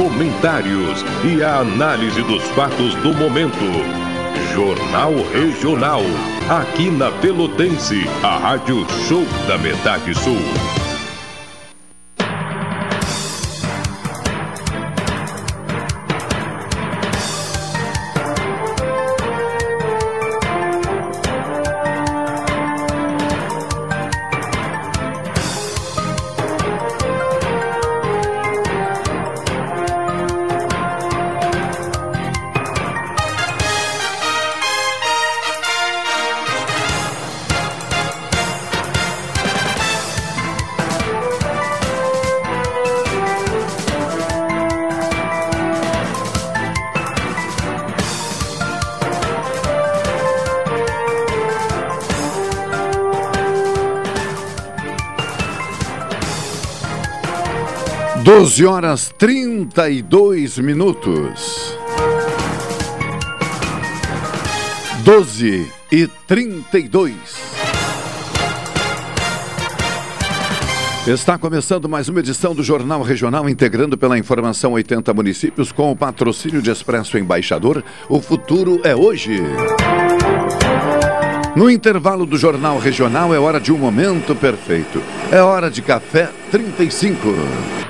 comentários e a análise dos fatos do momento. Jornal Regional. Aqui na Pelotense, a Rádio Show da Metade Sul. 12 horas 32 minutos. 12 e 32. Está começando mais uma edição do Jornal Regional, integrando pela informação 80 municípios com o patrocínio de Expresso Embaixador. O futuro é hoje. No intervalo do Jornal Regional é hora de um momento perfeito. É hora de café 35.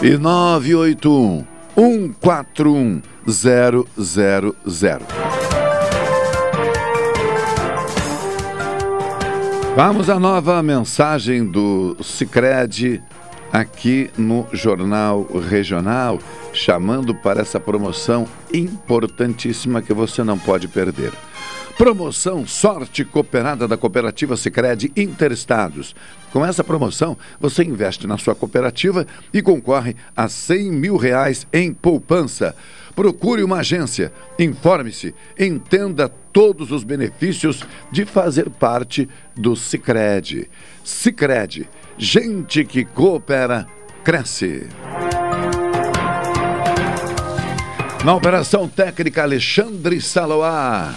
e 981 141 000. Vamos à nova mensagem do Cicred aqui no Jornal Regional, chamando para essa promoção importantíssima que você não pode perder. Promoção Sorte Cooperada da Cooperativa Sicredi Interestados. Com essa promoção, você investe na sua cooperativa e concorre a 100 mil reais em poupança. Procure uma agência, informe-se, entenda todos os benefícios de fazer parte do Sicredi. Sicredi, gente que coopera, cresce. Na operação técnica Alexandre Saloá.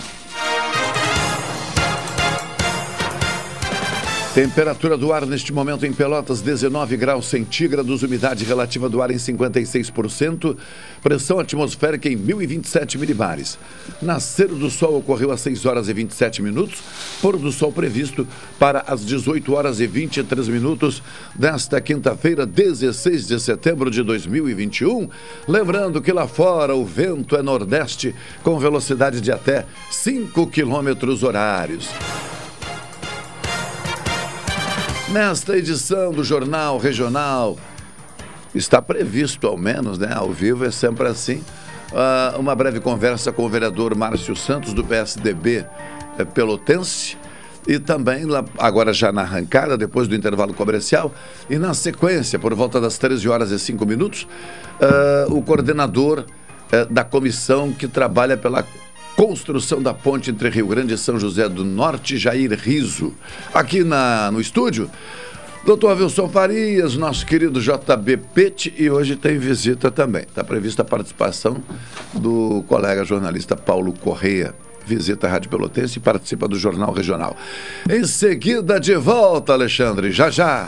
Temperatura do ar neste momento em Pelotas, 19 graus centígrados, umidade relativa do ar em 56%, pressão atmosférica em 1027 milibares. Nascer do sol ocorreu às 6 horas e 27 minutos, pôr do sol previsto para as 18 horas e 23 minutos desta quinta-feira, 16 de setembro de 2021. Lembrando que lá fora o vento é nordeste com velocidade de até 5 quilômetros horários. Nesta edição do Jornal Regional, está previsto, ao menos, né? Ao vivo é sempre assim, uh, uma breve conversa com o vereador Márcio Santos, do PSDB eh, Pelotense, e também, agora já na arrancada, depois do intervalo comercial, e na sequência, por volta das 13 horas e 5 minutos, uh, o coordenador uh, da comissão que trabalha pela construção da ponte entre Rio Grande e São José do Norte, Jair Riso. Aqui na, no estúdio, doutor Wilson Farias, nosso querido JB Pete, e hoje tem visita também. Está prevista a participação do colega jornalista Paulo Correia. Visita a Rádio Pelotense e participa do Jornal Regional. Em seguida, de volta, Alexandre, já já.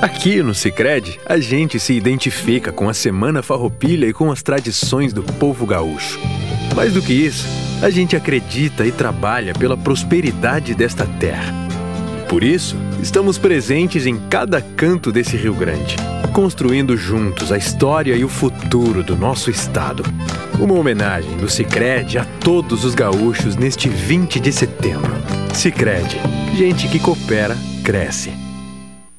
Aqui no Sicredi, a gente se identifica com a Semana Farroupilha e com as tradições do povo gaúcho. Mais do que isso, a gente acredita e trabalha pela prosperidade desta terra. Por isso, estamos presentes em cada canto desse Rio Grande, construindo juntos a história e o futuro do nosso estado. Uma homenagem do Sicredi a todos os gaúchos neste 20 de setembro. Sicredi, gente que coopera, cresce.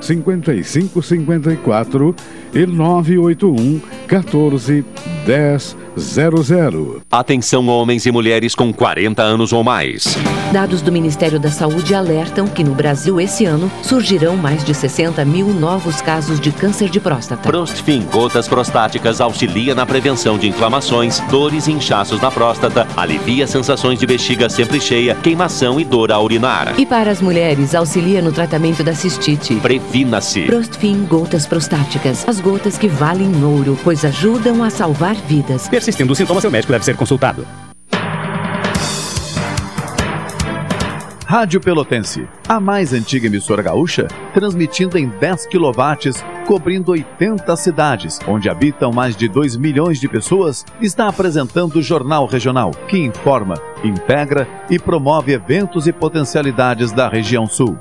5554 e 981 14 10 00. Atenção homens e mulheres com 40 anos ou mais. Dados do Ministério da Saúde alertam que no Brasil esse ano surgirão mais de 60 mil novos casos de câncer de próstata. Prostfin Gotas Prostáticas auxilia na prevenção de inflamações, dores e inchaços na próstata, alivia sensações de bexiga sempre cheia, queimação e dor a urinar. E para as mulheres, auxilia no tratamento da cistite. Previna-se. Prostfin Gotas Prostáticas. As gotas que valem ouro, pois ajudam a salvar vidas. Persistindo os sintomas, seu médico deve ser consultado. Rádio Pelotense, a mais antiga emissora gaúcha, transmitindo em 10 kW, cobrindo 80 cidades, onde habitam mais de 2 milhões de pessoas, está apresentando o Jornal Regional, que informa, integra e promove eventos e potencialidades da região sul.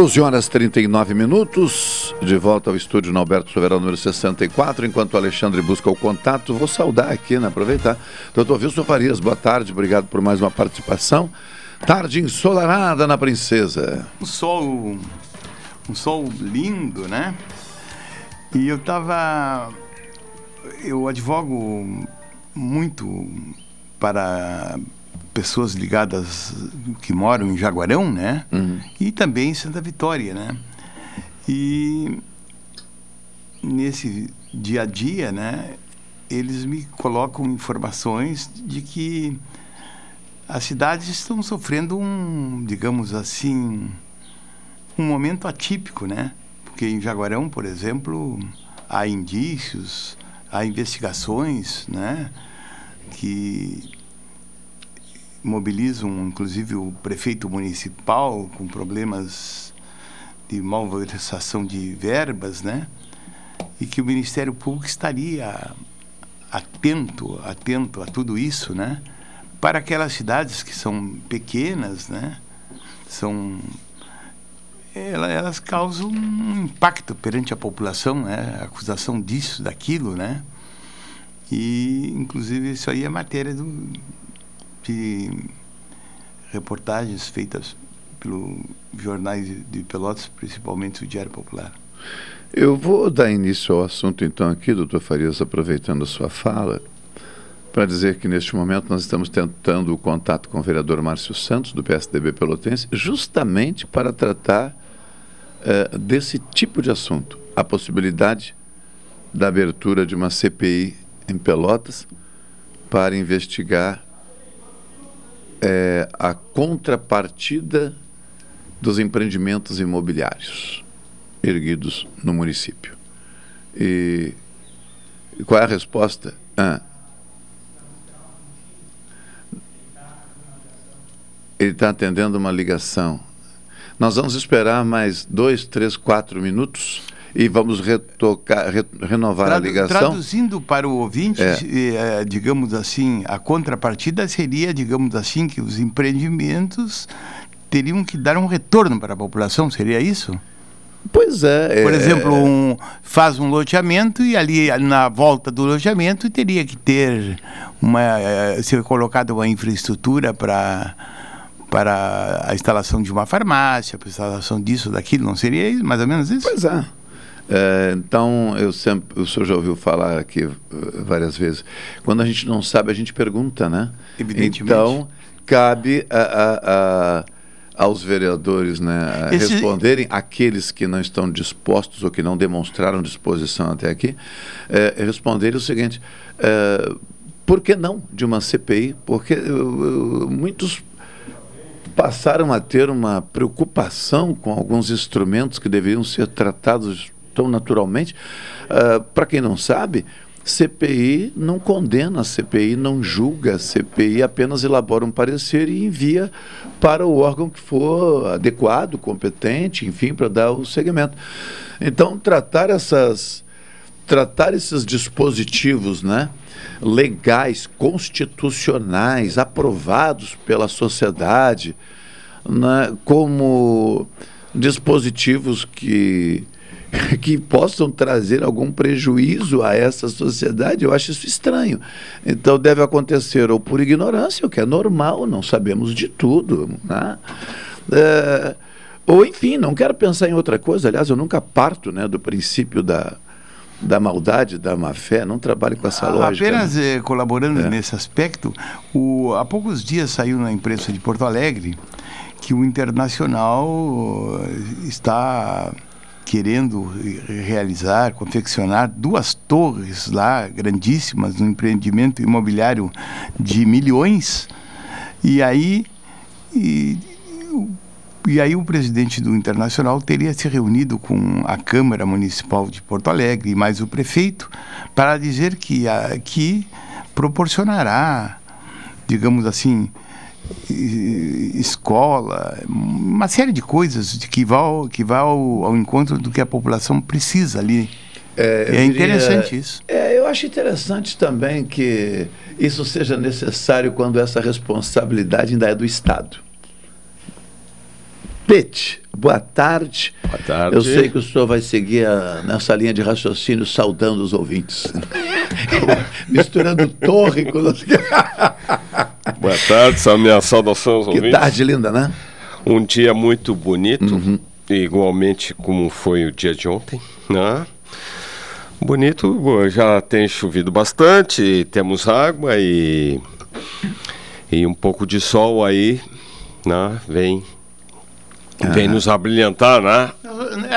Doze horas 39 minutos, de volta ao estúdio no Alberto Soberano, número 64. Enquanto o Alexandre busca o contato, vou saudar aqui, né? Aproveitar. Doutor Wilson Farias, boa tarde, obrigado por mais uma participação. Tarde ensolarada na Princesa. Um sol, um sol lindo, né? E eu tava. Eu advogo muito para pessoas ligadas que moram em Jaguarão, né? Uhum. E também em Santa Vitória, né? E nesse dia a dia, né? Eles me colocam informações de que as cidades estão sofrendo um, digamos assim, um momento atípico, né? Porque em Jaguarão, por exemplo, há indícios, há investigações, né? Que mobilizam inclusive o prefeito municipal com problemas de malversação de verbas, né? E que o Ministério Público estaria atento, atento a tudo isso, né? Para aquelas cidades que são pequenas, né? São elas, causam um impacto perante a população, né? A acusação disso, daquilo, né? E inclusive isso aí é matéria do de reportagens feitas pelos jornais de Pelotas, principalmente o Diário Popular. Eu vou dar início ao assunto então aqui, doutor Farias, aproveitando a sua fala, para dizer que neste momento nós estamos tentando o contato com o vereador Márcio Santos, do PSDB Pelotense, justamente para tratar uh, desse tipo de assunto, a possibilidade da abertura de uma CPI em Pelotas para investigar é, a contrapartida dos empreendimentos imobiliários erguidos no município. E, qual é a resposta? Ah, ele está atendendo uma ligação. Nós vamos esperar mais dois, três, quatro minutos e vamos retocar, re, renovar Tradu- a ligação. Traduzindo para o ouvinte, É. eh, digamos assim, a contrapartida seria, digamos assim, que os empreendimentos teriam que dar um retorno para a população, seria isso? Pois é. Por é- exemplo, um, faz um loteamento e ali na volta do loteamento teria que ter uma eh, ser colocada uma infraestrutura para para a instalação de uma farmácia, para a instalação disso, daquilo, não seria isso, mais ou menos isso? Pois é. É, então, eu sempre, o senhor já ouviu falar aqui eh, várias vezes, quando a gente não sabe, a gente pergunta, né? Evidentemente. Então, cabe a, a- a- aos vereadores né, Esse- responderem, aqueles que não estão dispostos ou que não demonstraram disposição até aqui, é, responderem o seguinte: é, por que não de uma CPI? Porque eh, eh, muitos passaram a ter uma preocupação com alguns instrumentos que deveriam ser tratados tão naturalmente. Para quem não sabe, CPI não condena, CPI não julga, CPI apenas elabora um parecer e envia para o órgão que for adequado, competente, enfim, para dar o segmento. Então, tratar essas tratar esses dispositivos, né, legais, constitucionais, aprovados pela sociedade, né, como dispositivos que que possam trazer algum prejuízo a essa sociedade, eu acho isso estranho. Então deve acontecer ou por ignorância, o que é normal, não sabemos de tudo, né? É, ou enfim, não quero pensar em outra coisa. Aliás, eu nunca parto, né, do princípio da da maldade, da má fé, não trabalho com essa lógica. Apenas né? eh, colaborando É. nesse aspecto, o, há poucos dias saiu na imprensa de Porto Alegre que o Internacional eh, está querendo re- realizar, confeccionar duas torres lá grandíssimas no empreendimento imobiliário de milhões. E aí e, e aí o presidente do Internacional teria se reunido com a Câmara Municipal de Porto Alegre e mais o prefeito para dizer que aqui proporcionará, digamos assim, escola, uma série de coisas de que vão que vá ao, ao encontro do que a população precisa ali. É, eu É diria- interessante isso. É, eu acho interessante também que isso seja necessário quando essa responsabilidade ainda é do Estado. Pete, boa tarde. Boa tarde. Eu sei que o senhor vai seguir a- nessa linha de raciocínio saudando os ouvintes. Misturando torre com. Boa tarde, são minhas saudações aos Que ouvintes. tarde linda, né? Um dia muito bonito, Uhum. igualmente como foi o dia de ontem, né? Bonito, já tem chovido bastante, temos água e, e um pouco de sol aí, né? Vem, vem Ah. nos abrilhantar, né?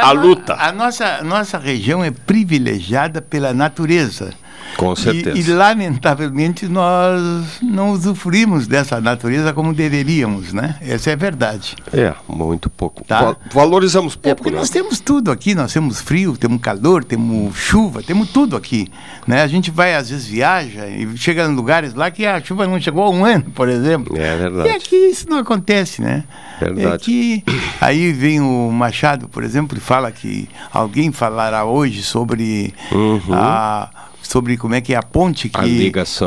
A luta. A nossa, nossa região é privilegiada pela natureza. Com E, certeza. e, lamentavelmente nós não usufruímos dessa natureza como deveríamos, né? Essa é a verdade. É, muito pouco. Tá. Va- valorizamos É pouco, porque né? nós temos tudo aqui, nós temos frio, temos calor, temos chuva, temos tudo aqui. Né? A gente vai, às vezes, viaja e chega em lugares lá que a chuva não chegou há um ano, por exemplo. É E verdade. aqui isso não acontece, né? Verdade. É que aí vem o Machado, por exemplo, e fala que alguém falará hoje sobre Uhum. a sobre como é que é a ponte que, A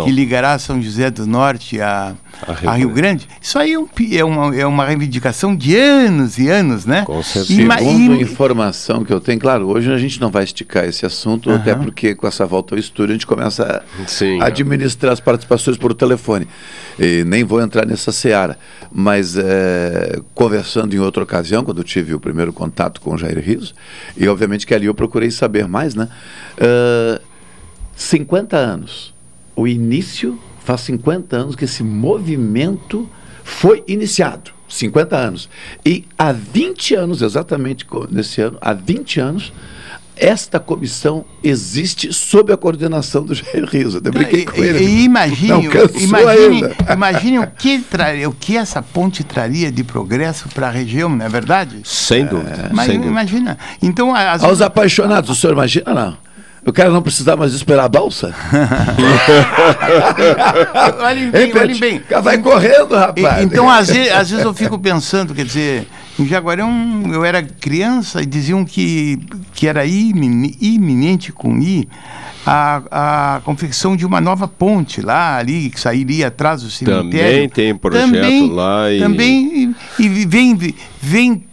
que ligará São José do Norte a, A Rio a Rio Grande. Isso aí é, um é, uma, é uma reivindicação de anos e anos, né? Com certeza. Ima- Segundo im- informação que eu tenho, claro, hoje a gente não vai esticar esse assunto, até porque com essa volta ao estúdio a gente começa a Sim. administrar as participações por telefone. E nem vou entrar nessa seara. Mas é, conversando em outra ocasião, quando eu tive o primeiro contato com o Jair Rios, e obviamente que ali eu procurei saber mais, né? Ah, 50 anos. O início, faz 50 anos que esse movimento foi iniciado. 50 anos. E há 20 anos, exatamente nesse ano, há 20 anos, esta comissão existe sob a coordenação do Jair Rios. Eu até brinquei com E- ele. e imagine, imagine, imagine o, que traria, o que essa ponte traria de progresso para a região, não é verdade? Sem dúvida. Mas sem dúvida. imagina. Então, às Aos apaixonados, o senhor imagina, não? O cara não precisar mais esperar a balsa? olhem bem, olhem bem. o cara vai correndo, rapaz. E- Então, às vezes, às vezes eu fico pensando, quer dizer, Em Jaguarão, eu era criança e diziam que, que era imine- iminente com I a, a confecção de uma nova ponte lá, ali, que sairia atrás do cemitério. Também tem projeto Também- lá e- Também, e, e vem, vem,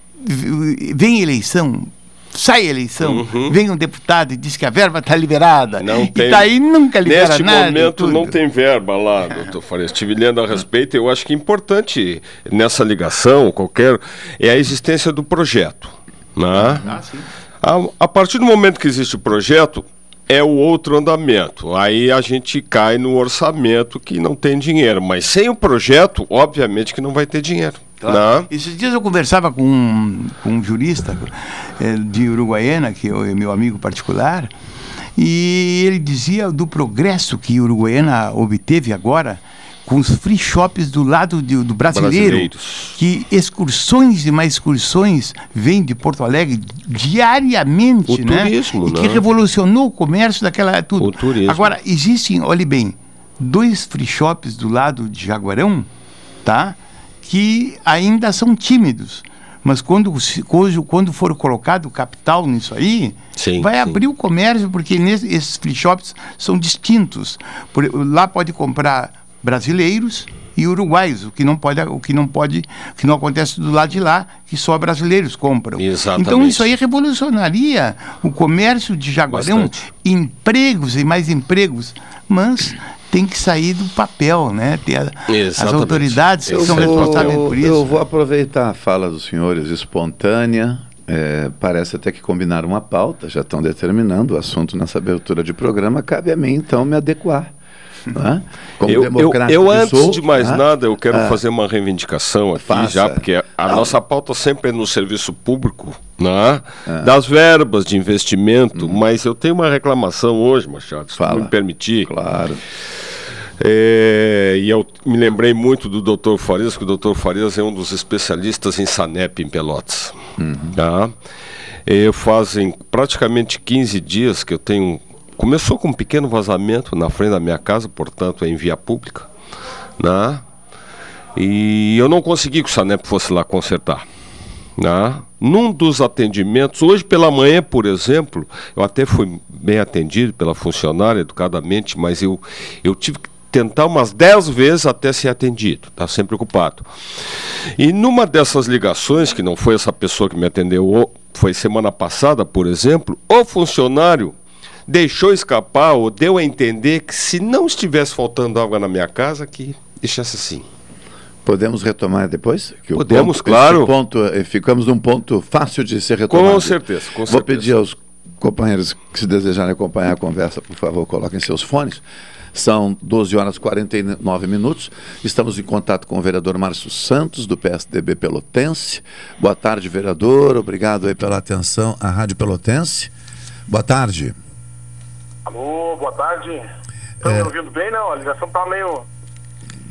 vem eleição. Sai eleição, vem um deputado e diz que a verba está liberada. Uhum. Não e tem- tá aí nunca libera Neste nada. e momento não tem verba lá, doutor Farias. Estive lendo a respeito, eu acho que é importante nessa ligação, qualquer, é a existência do projeto. Né? a, a partir do momento que existe o projeto, é o outro andamento. Aí a gente cai no orçamento que não tem dinheiro. Mas sem o projeto, obviamente que não vai ter dinheiro. Né? Esses dias eu conversava com um, com um jurista eh, de Uruguaiana, que é meu amigo particular, e ele dizia do progresso que Uruguaiana obteve agora com os free shops do lado de- do brasileiro, que excursões e mais excursões vêm de Porto Alegre diariamente, O né? turismo, e que né? revolucionou o comércio daquela tudo. O turismo. Agora existem, olhe bem, dois free shops do lado de Jaguarão, tá? Que ainda são tímidos. Mas quando, quando, for colocado capital nisso aí, Sim, vai sim. abrir o comércio, porque nesse- esses free shops são distintos. Por- lá pode comprar brasileiros e uruguaios, o que não pode, o que não pode, o que não acontece do lado de lá, que só brasileiros compram. Exatamente. Então isso aí revolucionaria o comércio de Jaguarão, Bastante. empregos e mais empregos, mas tem que sair do papel, né? Ter as autoridades que Eu são vou- responsáveis por isso. Eu vou aproveitar a fala dos senhores espontânea. é, parece até que combinaram uma pauta, já estão determinando o assunto nessa abertura de programa. Cabe a mim, então, me adequar. né? Como Eu, eu, democrático eu, antes sou, de mais né? nada, eu quero Ah. fazer uma reivindicação aqui Faça. já, porque a, nossa pauta sempre é no serviço público, né? Ah. das verbas de investimento, mas eu tenho uma reclamação hoje, Machado, se Hum. Fala. me permitir. Claro. É, e eu me lembrei muito do Dr. Farias, que o Dr. Farias é um dos especialistas em SANEP em Pelotas. Tá? É, fazem praticamente 15 dias que eu tenho. Começou com um pequeno vazamento na frente da minha casa, portanto é em via pública. Né? E eu não consegui que o SANEP fosse lá consertar. Né? Num dos atendimentos, hoje pela manhã, por exemplo, eu até fui bem atendido pela funcionária educadamente, mas eu, eu tive que tentar umas 10 vezes até ser atendido, tá sempre ocupado. E numa dessas ligações, que não foi essa pessoa que me atendeu, foi semana passada, por exemplo, o funcionário deixou escapar ou deu a entender que se não estivesse faltando água na minha casa, que deixasse assim. Podemos retomar depois? Que Podemos, ponto- claro. ponto, eh, ficamos num ponto fácil de ser retomado. Com certeza, com Vou certeza. pedir aos companheiros que se desejarem acompanhar a conversa, por favor, coloquem seus fones. São 12 horas e 49 minutos. Estamos em contato com o vereador Márcio Santos, do PSDB Pelotense. Boa tarde, vereador. Obrigado aí pela atenção à Rádio Pelotense. Boa tarde. Alô, boa tarde. Estão É. me ouvindo bem, não? A ligação tá meio.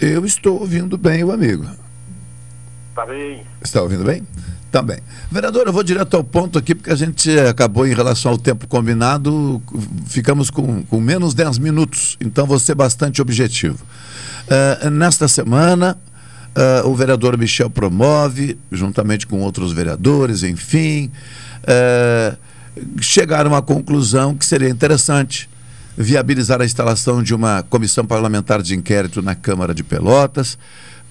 Eu estou ouvindo bem o amigo. Tá bem. Está ouvindo bem? Também. Vereador, eu vou direto ao ponto aqui, porque a gente acabou em relação ao tempo combinado, ficamos com, com menos 10 minutos, então vou ser bastante objetivo. Eh, nesta semana, eh, o vereador Michel promove, juntamente com outros vereadores, enfim, eh, chegaram à conclusão que seria interessante viabilizar a instalação de uma comissão parlamentar de inquérito na Câmara de Pelotas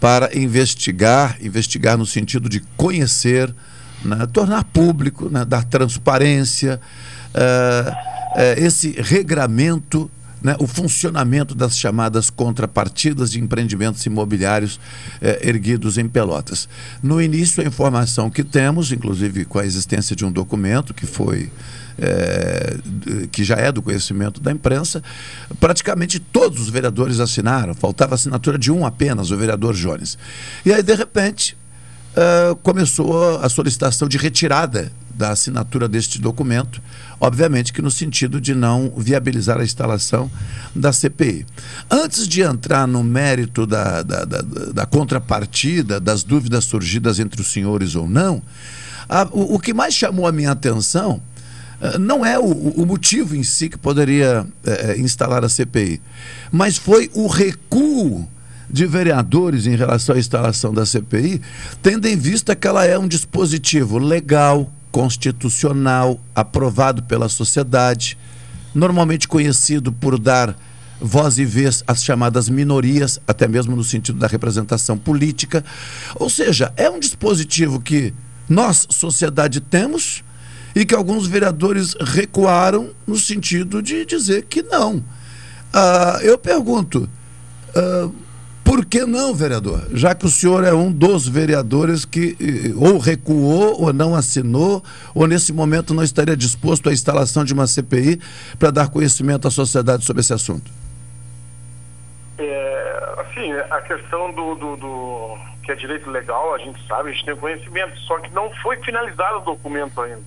para investigar, investigar no sentido de conhecer, né, tornar público, né, dar transparência, eh, eh, esse regramento, né, o funcionamento das chamadas contrapartidas de empreendimentos imobiliários eh, erguidos em Pelotas. No início, a informação que temos, inclusive com a existência de um documento que foi d- que já é do conhecimento da imprensa, praticamente todos os vereadores assinaram, faltava assinatura de um apenas, o vereador Jones. E aí, de repente, ah, começou a solicitação de retirada da assinatura deste documento, obviamente que no sentido de não viabilizar a instalação da CPI. Antes de entrar no mérito da, da, da, da contrapartida, das dúvidas surgidas entre os senhores ou não, a- o, o que mais chamou a minha atenção eh, não é o, o motivo em si que poderia eh, instalar a CPI, mas foi o recuo de vereadores em relação à instalação da CPI, tendo em vista que ela é um dispositivo legal, constitucional, aprovado pela sociedade, normalmente conhecido por dar voz e vez às chamadas minorias, até mesmo no sentido da representação política. Ou seja, é um dispositivo que nós, sociedade, temos e que alguns vereadores recuaram no sentido de dizer que não. Ah, eu pergunto, ah, por que não, vereador? Já que o senhor é um dos vereadores que eh, ou recuou ou não assinou, ou nesse momento não estaria disposto à instalação de uma CPI para dar conhecimento à sociedade sobre esse assunto? É, assim, a questão do, do, do, que é direito legal, a gente sabe, a gente tem conhecimento, só que não foi finalizado o documento ainda,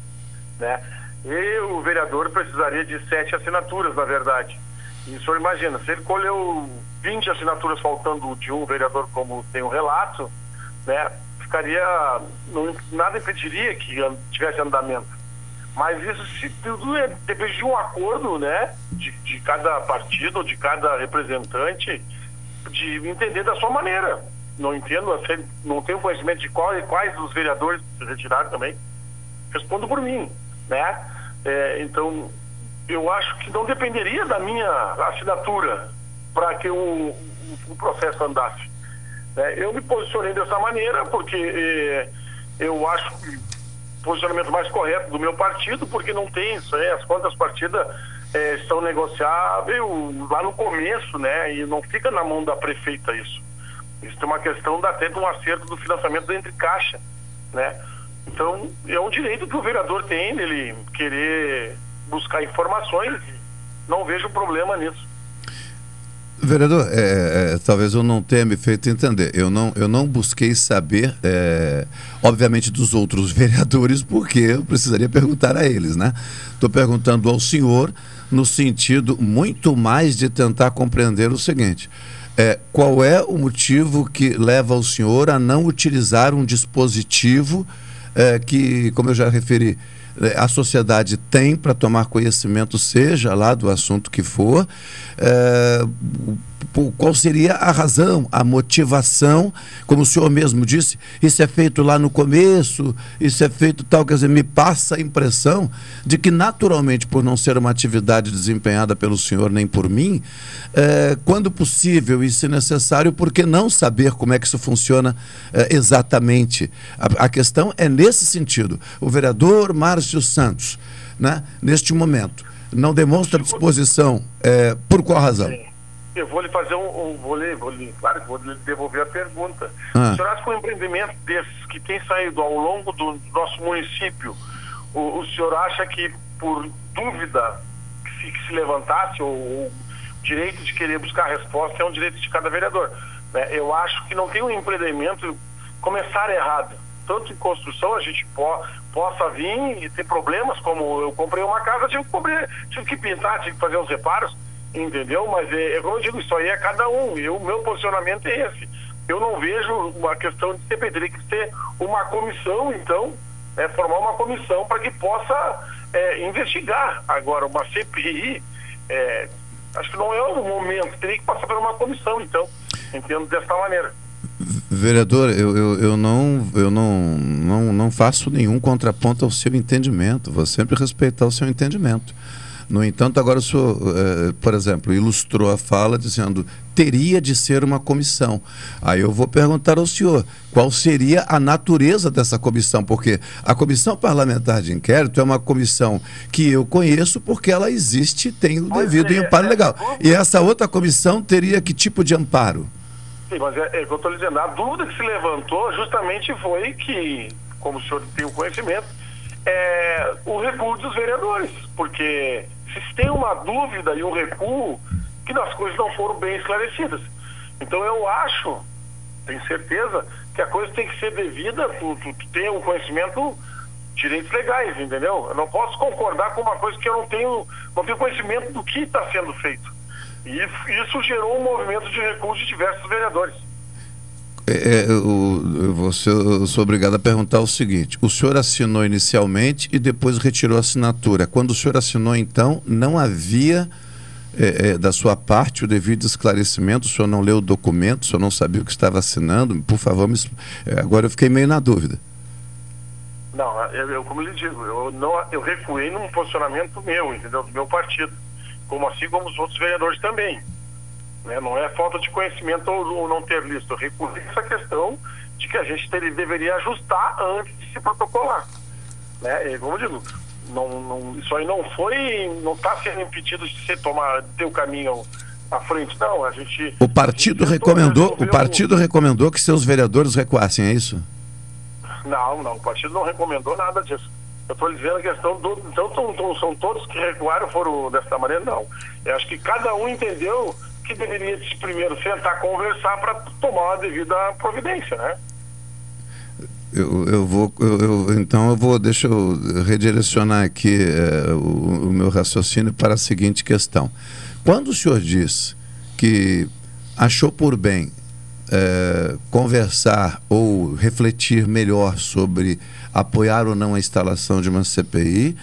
né? E o vereador precisaria de sete assinaturas, na verdade. E o senhor imagina, se ele colheu 20 assinaturas faltando de um vereador, como tem o um relato, né? Ficaria, não, nada impediria que tivesse andamento. Mas isso se tudo é, depende de um acordo, né? De, de cada partido, de cada representante, de entender da sua maneira. Não entendo, não tenho conhecimento de qual, quais os vereadores se retiraram também. Respondo por mim, né? É, então, eu acho que não dependeria da minha assinatura para que o, o, processo andasse. É, eu me posicionei dessa maneira porque é, eu acho que posicionamento mais correto do meu partido, porque não tem isso, é, as contas partidas é, estão negociáveis lá no começo, né? E não fica na mão da prefeita isso. Isso tem uma questão da, até de um acerto do financiamento entre caixa, né? Então, é um direito que o vereador tem, ele querer buscar informações, não vejo problema nisso. Vereador, é, é, talvez eu não tenha me feito entender. Eu não, eu não busquei saber, é, obviamente, dos outros vereadores, porque eu precisaria perguntar a eles, né? Estou perguntando ao senhor no sentido muito mais de tentar compreender o seguinte. É, qual é o motivo que leva o senhor a não utilizar um dispositivo é, que, como eu já referi, é, a sociedade tem para tomar conhecimento, seja lá do assunto que for, é, qual seria a razão, a motivação, como o senhor mesmo disse, isso é feito lá no começo, isso é feito tal, quer dizer, me passa a impressão de que naturalmente, por não ser uma atividade desempenhada pelo senhor nem por mim, é, quando possível e se necessário, por que não saber como é que isso funciona é, exatamente? A, a questão é nesse sentido. O vereador Márcio Santos, né, neste momento, não demonstra disposição, é, por qual razão? Eu vou lhe fazer um, um vou, lhe, vou lhe, claro que vou lhe devolver a pergunta. Ah. O senhor acha que um empreendimento desses que tem saído ao longo do nosso município, o, o senhor acha que por dúvida que se, que se levantasse, ou o direito de querer buscar a resposta é um direito de cada vereador. Né? Eu acho que não tem um empreendimento começar errado. Tanto em construção a gente po, possa vir e ter problemas, como eu comprei uma casa, tive que, cobrir, tive que pintar, tive que fazer os reparos entendeu? Mas é, é como eu digo, isso aí é cada um. E o meu posicionamento é esse. Eu não vejo uma questão de CPI, teria que ter uma comissão, então, é, formar uma comissão para que possa é, investigar. Agora, uma CPI, é, acho que não é o momento, teria que passar por uma comissão, então, entendo dessa maneira. Vereador, eu, eu, eu, não, eu não, não, não faço nenhum contraponto ao seu entendimento, vou sempre respeitar o seu entendimento. No entanto, agora o senhor, eh, por exemplo, ilustrou a fala dizendo teria de ser uma comissão. Aí eu vou perguntar ao senhor qual seria a natureza dessa comissão, porque a comissão parlamentar de inquérito é uma comissão que eu conheço porque ela existe, tem o devido é, amparo é, legal. É, e essa outra comissão teria que tipo de amparo? Sim, mas é, é que eu estou dizendo, a dúvida que se levantou justamente foi que, como o senhor tem o conhecimento, é o recuo dos vereadores, porque se tem uma dúvida e um recuo, que as coisas não foram bem esclarecidas. Então eu acho, tenho certeza, que a coisa tem que ser devida, tu, tu, tu tem um conhecimento direitos legais, entendeu? Eu não posso concordar com uma coisa que eu não tenho, não tenho conhecimento do que está sendo feito. E isso gerou um movimento de recuo de diversos vereadores. É, é, eu, eu, eu sou obrigado a perguntar o seguinte: o senhor assinou inicialmente e depois retirou a assinatura. Quando o senhor assinou, então, não havia é, é, da sua parte o devido esclarecimento? O senhor não leu o documento, o senhor não sabia o que estava assinando? Por favor, me, é, agora eu fiquei meio na dúvida. Não, eu, eu, como lhe digo, eu, não, eu recuei num posicionamento meu, entendeu? Do meu partido. Como assim como os outros vereadores também. Né? Não é falta de conhecimento ou, ou não ter listo. Eu recuei essa questão de que a gente ter, deveria ajustar antes de se protocolar. Né? E, como eu digo, não, não, isso aí não foi, não está sendo impedido de ser tomar, ter o caminho à frente, não. A gente. O partido gente recomendou, o partido recomendou que seus vereadores recuassem, é isso? Não, não, o partido não recomendou nada disso. Eu estou dizendo a questão do. Então são, são todos que recuaram foram dessa maneira, não. Eu acho que cada um entendeu que deveria primeiro sentar conversar para tomar a devida providência, né? Eu, eu vou, eu, eu, então eu vou, deixa eu redirecionar aqui é, o, o, meu raciocínio para a seguinte questão. Quando o senhor diz que achou por bem é, conversar ou refletir melhor sobre apoiar ou não a instalação de uma CPI,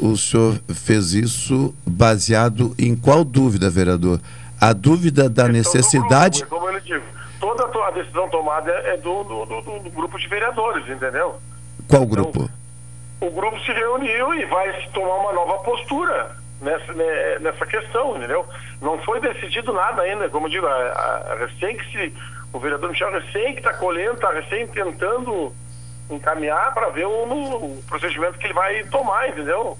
o senhor fez isso baseado em qual dúvida, vereador? A dúvida da necessidade. Grupo, é como ele digo, toda a decisão tomada é do, do, do, do grupo de vereadores, entendeu? Qual grupo? Então, o grupo se reuniu e vai tomar uma nova postura nessa, né, nessa questão, entendeu? Não foi decidido nada ainda, como eu digo, a, a, a recém que se. O vereador Michel recém que está colhendo, está recém tentando encaminhar para ver o, o procedimento que ele vai tomar, entendeu?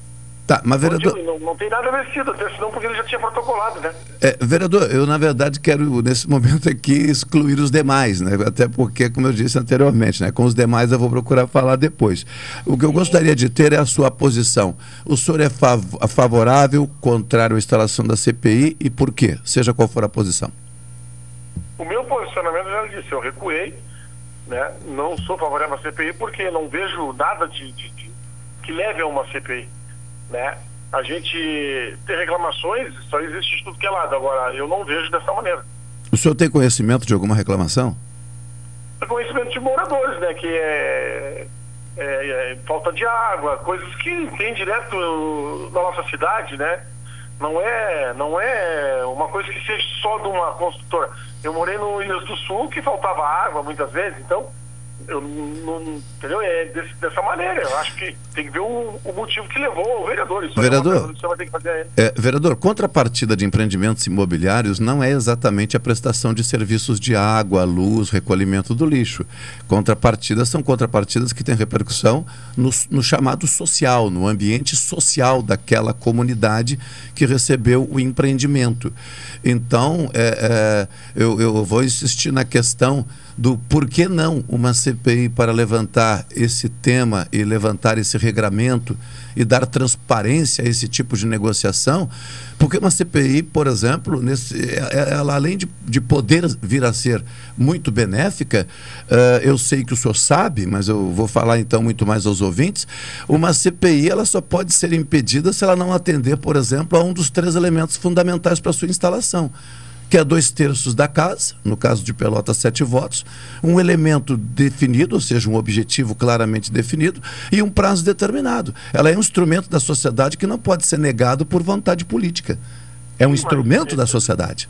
Tá, mas vereador. Não, não tem nada vencido, senão porque ele já tinha protocolado, né? É, vereador, eu na verdade quero nesse momento aqui excluir os demais, né? Até porque, como eu disse anteriormente, né? Com os demais eu vou procurar falar depois. O que eu gostaria de ter é a sua posição. O senhor é fav favorável, contrário à instalação da CPI e por quê? Seja qual for a posição. O meu posicionamento eu já disse, eu recuei, né? Não sou favorável à CPI porque não vejo nada de, de, de que leve a uma CPI né? A gente tem reclamações, só existe de tudo que é lado. Agora, eu não vejo dessa maneira. O senhor tem conhecimento de alguma reclamação? Conhecimento de moradores, né? Que é, é, é falta de água, coisas que tem direto na nossa cidade, né? Não é, não é uma coisa que seja só de uma construtora. Eu morei no Ilhas do Sul que faltava água muitas vezes, então eu não, entendeu? É desse, dessa maneira. Eu acho que tem que ver o, o motivo que levou o vereador. Isso vereador, é é, vereador, contrapartida de empreendimentos imobiliários não é exatamente a prestação de serviços de água, luz, recolhimento do lixo. Contrapartidas são contrapartidas que têm repercussão no, no chamado social, no ambiente social daquela comunidade que recebeu o empreendimento. Então, é, é eu, eu vou insistir na questão do por que não uma CPI para levantar esse tema e levantar esse regramento e dar transparência a esse tipo de negociação, porque uma CPI, por exemplo, nesse, é, é, ela além de, de poder vir a ser muito benéfica, uh, eu sei que o senhor sabe, mas eu vou falar então muito mais aos ouvintes, uma CPI ela só pode ser impedida se ela não atender, por exemplo, a um dos três elementos fundamentais para sua instalação que é dois terços da casa, no caso de Pelotas, sete votos, um elemento definido, ou seja, um objetivo claramente definido, e um prazo determinado. Ela é um instrumento da sociedade que não pode ser negado por vontade política. É um Sim, instrumento da sociedade.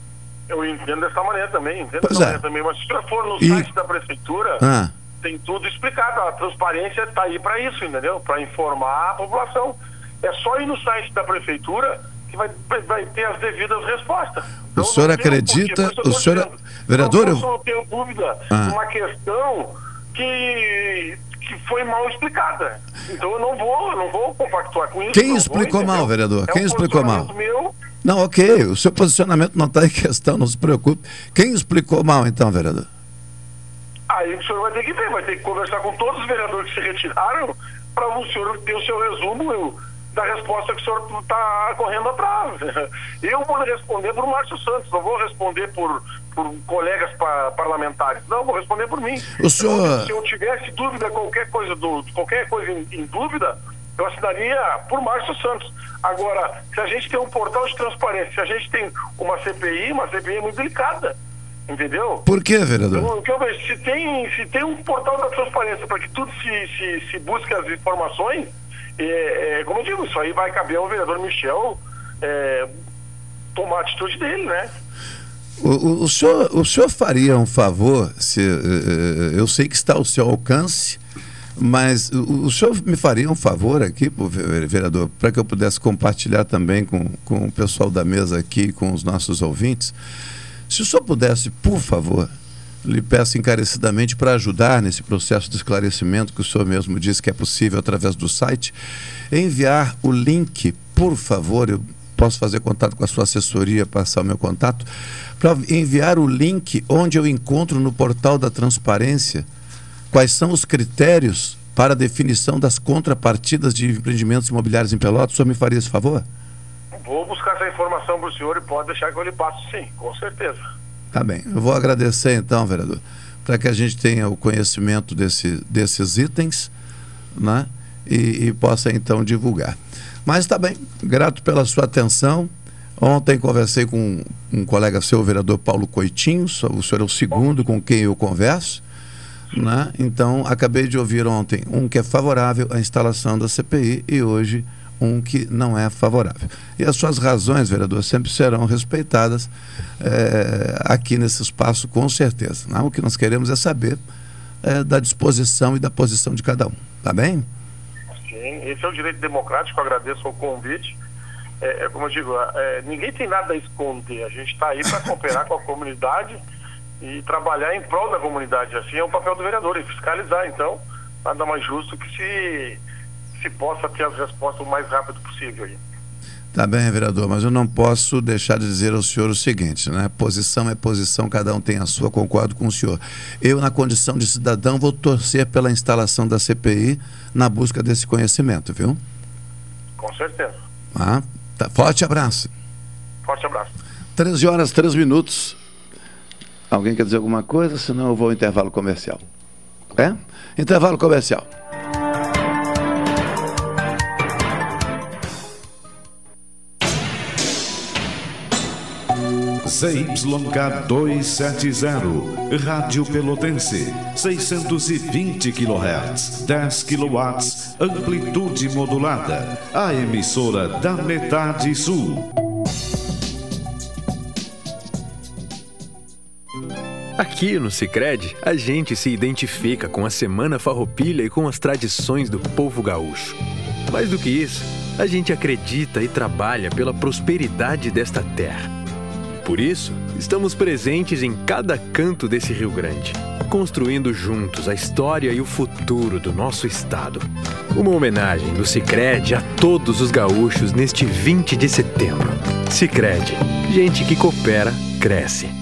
Eu entendo dessa maneira também, entendo pois dessa é. maneira também, mas se for no E- site da prefeitura, Ah. tem tudo explicado. A transparência está aí para isso, entendeu? Para informar a população. É só ir no site da prefeitura que vai, vai, ter as devidas respostas. O senhor não acredita, o senhor, dizendo. vereador, não eu, ter dúvida Ah. uma questão que, que foi mal explicada. Então eu não vou, eu não vou compactuar com isso. quem explicou mal, vereador? É Quem um explicou mal? Meu, Não, ok, o seu posicionamento não está em questão, não se preocupe. Quem explicou mal, então, vereador? Aí o senhor vai ter que ver, vai ter que conversar com todos os vereadores que se retiraram para o senhor ter o seu resumo eu, da resposta que o senhor está correndo atrás. Eu vou responder por Márcio Santos, não vou responder por, por colegas pa- parlamentares. Não, vou responder por mim. O senhor- Então, se eu tivesse dúvida, qualquer coisa, do, qualquer coisa em, em dúvida, eu assinaria por Márcio Santos. Agora, se a gente tem um portal de transparência, se a gente tem uma CPI, uma CPI é muito delicada. Entendeu? Por quê, vereador? Então, se tem, se tem um portal da transparência para que tudo se, se, se busque as informações, é, é, como eu digo, isso aí vai caber ao vereador Michel é, tomar a atitude dele, né? O, o, senhor, o senhor faria um favor, se, uh, eu sei que está ao seu alcance, mas o, o senhor me faria um favor aqui, vereador, para que eu pudesse compartilhar também com, com o pessoal da mesa aqui, com os nossos ouvintes. Se o senhor pudesse, por favor, lhe peço encarecidamente para ajudar nesse processo de esclarecimento que o senhor mesmo disse que é possível através do site, enviar o link, por favor, eu posso fazer contato com a sua assessoria, passar o meu contato, para enviar o link onde eu encontro no portal da transparência quais são os critérios para a definição das contrapartidas de empreendimentos imobiliários em Pelotas. O senhor me faria esse favor? Vou buscar essa informação para o senhor e pode deixar que eu lhe passo sim, com certeza. Tá bem. Eu vou agradecer então, vereador, para que a gente tenha o conhecimento desse, desses itens né? E, e possa então divulgar. Mas tá bem, grato pela sua atenção. Ontem conversei com um colega seu, o vereador Paulo Coitinho, o senhor é o segundo com quem eu converso. Né? Então, acabei de ouvir ontem um que é favorável à instalação da CPI e hoje um que não é favorável. E as suas razões, vereador, sempre serão respeitadas é, aqui nesse espaço, com certeza. Né? O que nós queremos é saber é, da disposição e da posição de cada um. Tá bem? Sim, esse é o direito democrático, agradeço o convite. É, é como eu digo, é, ninguém tem nada a esconder, a gente está aí para cooperar com a comunidade e trabalhar em prol da comunidade. Assim é o papel do vereador, e fiscalizar. Então, nada mais justo que se, se possa ter as respostas o mais rápido possível. Aí. Tá bem, vereador, mas eu não posso deixar de dizer ao senhor o seguinte, né? Posição é posição, cada um tem a sua, concordo com o senhor. Eu, na condição de cidadão, vou torcer pela instalação da CPI na busca desse conhecimento, viu? Com certeza. Ah, tá. Forte abraço. Forte abraço. 13 horas, 3 minutos. Alguém quer dizer alguma coisa? Senão eu vou ao intervalo comercial. É? Intervalo comercial. ZYK 270, Rádio Pelotense, 620 kHz, 10 kW, amplitude modulada, a emissora da metade sul. Aqui no Sicredi, a gente se identifica com a Semana Farroupilha e com as tradições do povo gaúcho. Mais do que isso, a gente acredita e trabalha pela prosperidade desta terra. Por isso, estamos presentes em cada canto desse Rio Grande, construindo juntos a história e o futuro do nosso estado. Uma homenagem do Sicredi a todos os gaúchos neste 20 de setembro. Sicredi, gente que coopera cresce.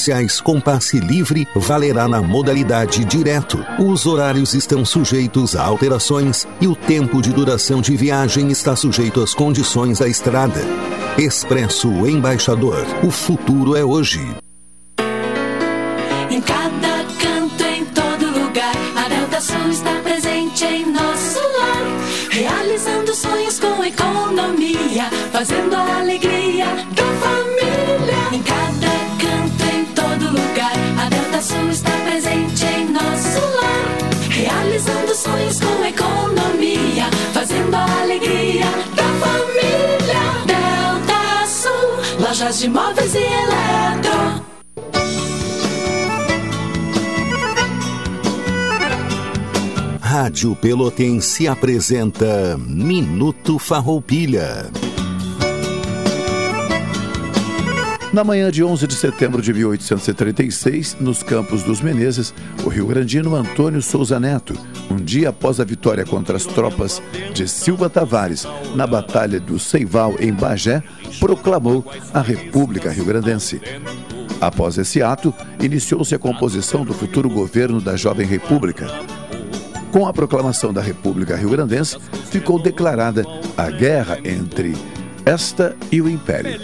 especiais com passe livre valerá na modalidade direto. Os horários estão sujeitos a alterações e o tempo de duração de viagem está sujeito às condições da estrada. Expresso Embaixador. O futuro é hoje. Em cada canto, em todo lugar, a Delta Sul está presente em nosso lar, realizando sonhos com economia, fazendo a alegria Sul está presente em nosso lar, realizando sonhos com economia, fazendo a alegria da família. Delta Sul, lojas de móveis e eletro. Rádio Pelotense apresenta Minuto Farroupilha. Na manhã de 11 de setembro de 1836, nos campos dos Menezes, o rio-grandino Antônio Souza Neto, um dia após a vitória contra as tropas de Silva Tavares na Batalha do Seival em Bagé, proclamou a República Rio-Grandense. Após esse ato, iniciou-se a composição do futuro governo da Jovem República. Com a proclamação da República Rio-Grandense, ficou declarada a guerra entre esta e o Império.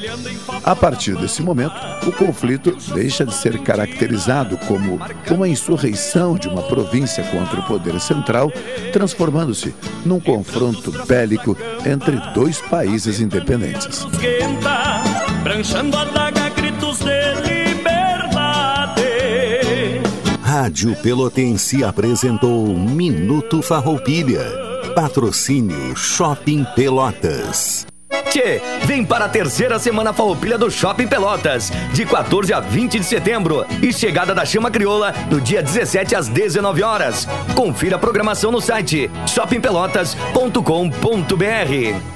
A partir desse momento, o conflito deixa de ser caracterizado como uma insurreição de uma província contra o poder central, transformando-se num confronto bélico entre dois países independentes. Rádio Pelotense apresentou Minuto Farroupilha. Patrocínio Shopping Pelotas. Tchê, vem para a terceira semana farroupilha do Shopping Pelotas, de 14 a 20 de setembro e chegada da Chama Crioula no dia 17 às 19 horas. Confira a programação no site shoppingpelotas.com.br.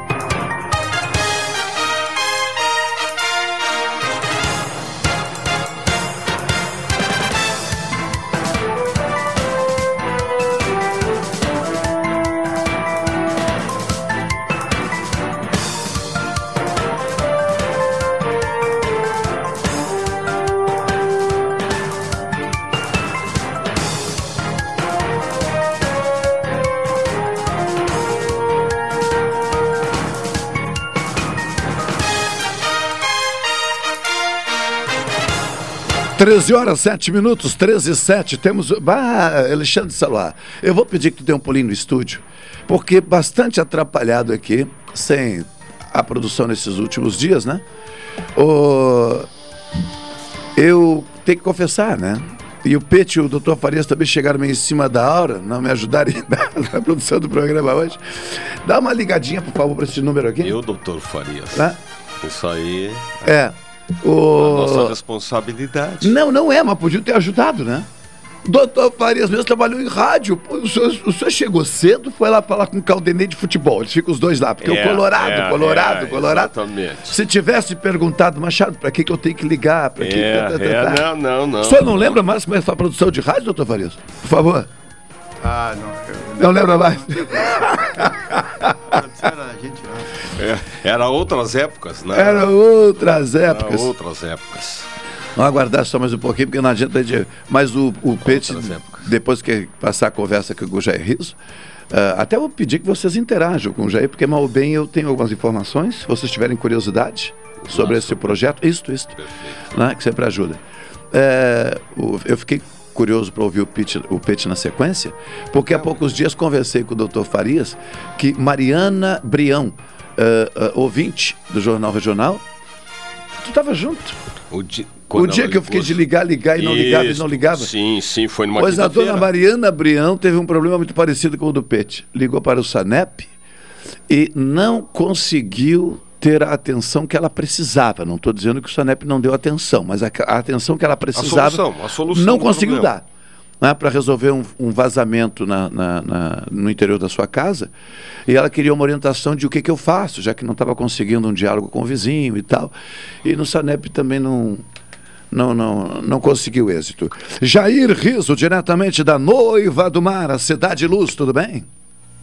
Treze horas, sete minutos, 13 e 7. Temos. Bah, Alexandre Saluar, eu vou pedir que tu dê um pulinho no estúdio, porque bastante atrapalhado aqui, sem a produção nesses últimos dias, né? O... Eu tenho que confessar, né? E o Pete e o Dr. Farias também chegaram meio em cima da hora, não me ajudaram na, produção do programa hoje. Dá uma ligadinha, por favor, para esse número aqui. Eu, doutor Farias. Né? Isso aí É. é O... a nossa responsabilidade. Não, não é, mas podia ter ajudado, né? Doutor Farias mesmo trabalhou em rádio. Pô, O senhor, o senhor chegou cedo, foi lá falar com o Caldenei de futebol. Eles ficam os dois lá, porque É, o Colorado, é, Colorado, é, Colorado. Exatamente. Se tivesse perguntado, Machado, pra que, que eu tenho que ligar? Pra que É, tá, tá, tá, é, tá. não, não, não. O senhor não lembra mais como é a produção de rádio, doutor Farias? Por favor. Ah, não. Não lembra mais? Era gente. É, era outras épocas, né? Era outras épocas. Era outras épocas. Vamos aguardar só mais um pouquinho, porque não adianta gente. Mas o, o Pete, depois que passar a conversa com o Jair Riso, ah, até vou pedir que vocês interajam com o Jair, porque mal ou bem eu tenho algumas informações, se vocês tiverem curiosidade sobre esse projeto, isto, isto, né, que sempre ajuda. É, eu fiquei curioso para ouvir o Pete, o Pete na sequência, porque há poucos dias conversei com o Dr. Farias que Mariana Brião, ah, ah, ouvinte do Jornal Regional, tu estava junto. O, di- O dia que eu fiquei de ligar, ligar e não ligava e Isso, não ligava. Sim, sim, foi numa Pois a dona Mariana Brião teve um problema muito parecido com o do Pete. Ligou para o Sanep e não conseguiu ter a atenção que ela precisava. Não estou dizendo que o Sanep não deu atenção, mas a, a atenção que ela precisava solução, a solução não conseguiu problema. dar. Para resolver um, um vazamento na- na- na- no interior da sua casa e ela queria uma orientação de o que, que eu faço, já que não estava conseguindo um diálogo com o vizinho e tal. E no Sanep também não, não, não, não conseguiu êxito. Jair Riso, diretamente da Noiva do Mar, a Cidade Luz, tudo bem?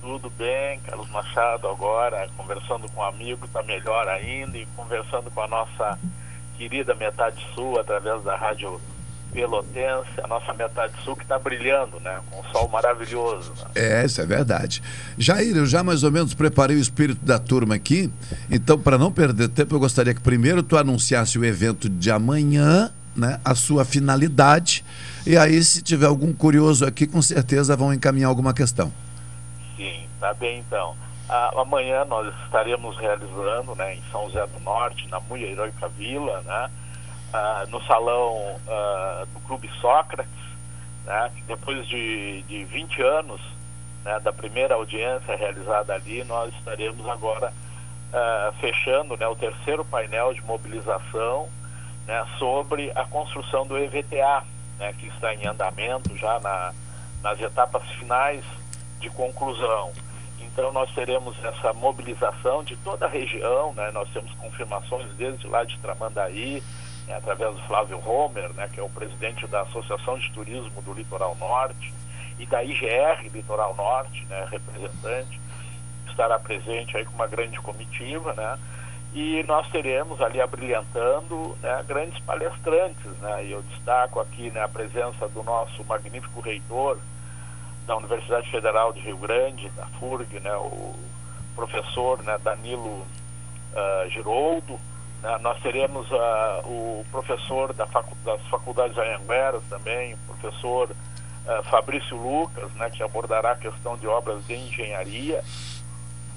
Tudo bem, Carlos Machado, agora conversando com um amigo, está melhor ainda, e conversando com a nossa querida Metade Sul, através da Rádio Pelotense, a nossa Metade Sul que está brilhando, né? Com um sol maravilhoso. Né? É, isso é verdade. Jair, eu já mais ou menos preparei o espírito da turma aqui, então, para não perder tempo, eu gostaria que primeiro tu anunciasse o evento de amanhã, né, a sua finalidade, e aí, se tiver algum curioso aqui, com certeza vão encaminhar alguma questão. Sim, tá bem então. Ah, amanhã nós estaremos realizando, né, em São José do Norte, na Mulher Heroica Vila, né, ah, no salão ah, do Clube Sócrates, né, depois de, de 20 anos né, da primeira audiência realizada ali, nós estaremos agora ah, fechando né, o terceiro painel de mobilização né, sobre a construção do EVTA, né, que está em andamento já na, nas etapas finais de conclusão. Então nós teremos essa mobilização de toda a região, né? nós temos confirmações desde lá de Tramandaí, né, através do Flávio Homer, né, que é o presidente da Associação de Turismo do Litoral Norte, e da IGR Litoral Norte, né, representante, estará presente aí com uma grande comitiva, né? E nós teremos ali abrilhantando né, grandes palestrantes, né? E eu destaco aqui né, a presença do nosso magnífico reitor da Universidade Federal de Rio Grande, da FURG, né, o professor né, Danilo uh, Giroldo, nós teremos uh, o professor da facu das faculdades Anhanguera também, o professor uh, Fabrício Lucas, né, que abordará a questão de obras de engenharia,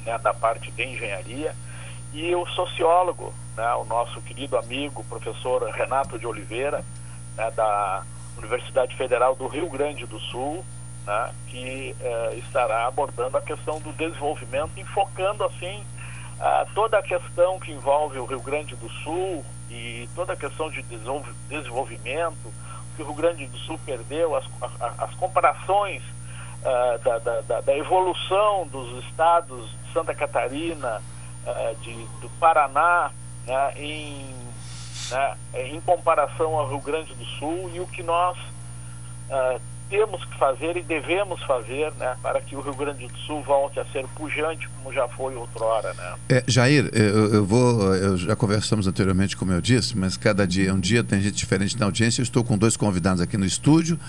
né, da parte de engenharia, e o sociólogo, né, o nosso querido amigo, professor Renato de Oliveira, né, da Universidade Federal do Rio Grande do Sul, né, que eh, estará abordando a questão do desenvolvimento, enfocando assim ah, toda a questão que envolve o Rio Grande do Sul e toda a questão de desenvolvimento que o Rio Grande do Sul perdeu, as, as comparações ah, da, da, da, evolução dos estados de Santa Catarina, ah, de, do Paraná, né, em, né, em comparação ao Rio Grande do Sul e o que nós ah, temos que fazer e devemos fazer né, para que o Rio Grande do Sul volte a ser pujante como já foi outrora. Né? É, Jair, eu, eu, vou, eu já conversamos anteriormente, como eu disse, mas cada dia um dia, tem gente diferente na audiência. Eu estou com dois convidados aqui no estúdio,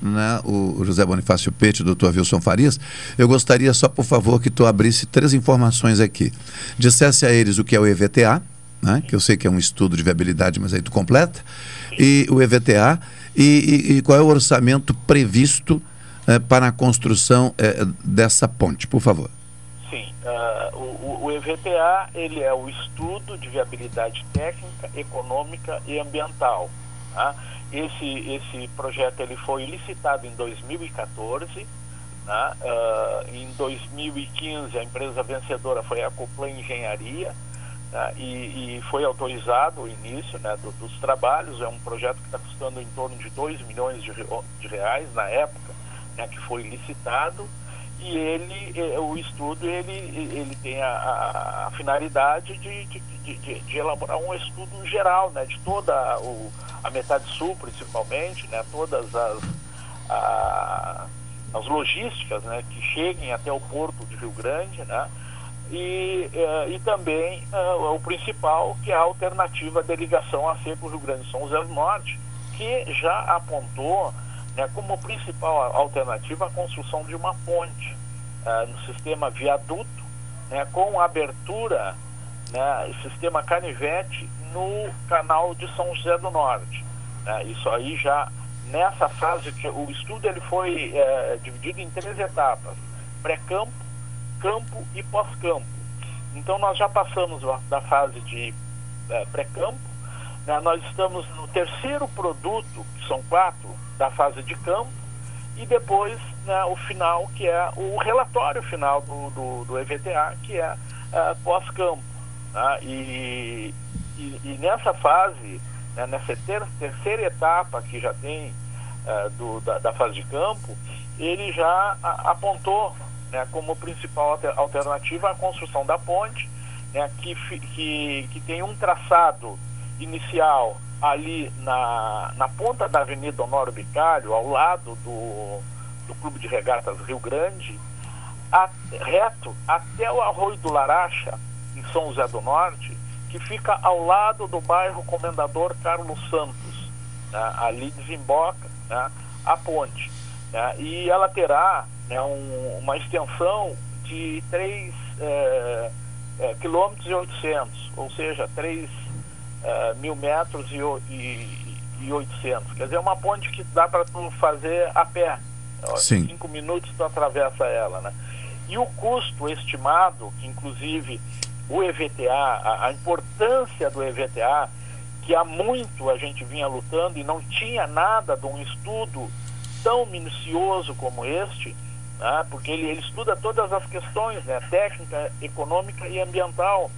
né, o José Bonifácio Pete o doutor Wilson Farias. Eu gostaria só, por favor, que tu abrisse três informações aqui. Dissesse a eles o que é o EVTA, né, que eu sei que é um estudo de viabilidade, mas aí tu completa, e o EVTA e, e, e qual é o orçamento previsto eh, para a construção eh, dessa ponte, por favor? Sim, uh, o, o, EVTA ele é o estudo de viabilidade técnica, econômica e ambiental. Tá? Esse, esse projeto ele foi licitado em 2014. Né? Uh, em 2015 a empresa vencedora foi a Coplan Engenharia né, e, e, foi autorizado o início né, do, dos trabalhos. É um projeto que está custando em torno de 2 milhões de, de, reais na época, né, que foi licitado. E ele, o estudo, ele, ele tem a, a finalidade de, de, de, de, elaborar um estudo geral, né, de toda o, a metade sul, principalmente, né, todas as, a, as logísticas né, que cheguem até o porto de Rio Grande, né, e, uh, e também uh, o principal, que é a alternativa de ligação a ser para o Rio Grande do Sul Zé do Norte, que já apontou né, como principal alternativa a construção de uma ponte uh, no sistema viaduto, né, com abertura, né, sistema canivete no canal de São José do Norte. Né, isso aí já nessa fase, que o estudo ele foi eh, dividido em três etapas, pré-campo, campo e pós-campo. Então nós já passamos da fase de é, pré-campo, né? nós estamos no terceiro produto, que são quatro, da fase de campo, e depois né, o final, que é o relatório final do, do, do EVTA, que é, é pós-campo. Né? E, e, e, nessa fase, né, nessa ter, terceira etapa que já tem é, do, da, da, fase de campo, ele já a, apontou né, como principal alternativa a construção da ponte, né, que, que, que tem um traçado inicial ali na, na ponta da Avenida Honório Bicalho, ao lado do, do Clube de Regatas Rio Grande, a, reto até o Arroio do Laracha, em São José do Norte, que fica ao lado do bairro Comendador Carlos Santos. Né, ali desemboca né, a ponte. Né, e ela terá né, um, uma extensão de 3 é, é, quilômetros e 800, ou seja, 3 é, mil metros e, e, e 800. Quer dizer, é uma ponte que dá para tu fazer a pé. Sim. Cinco minutos tu atravessa ela, né? E o custo estimado, que inclusive o EVTA, a, a importância do EVTA, que há muito a gente vinha lutando e não tinha nada de um estudo tão minucioso como este, né? porque ele, ele estuda todas as questões, né? técnica, econômica e ambiental.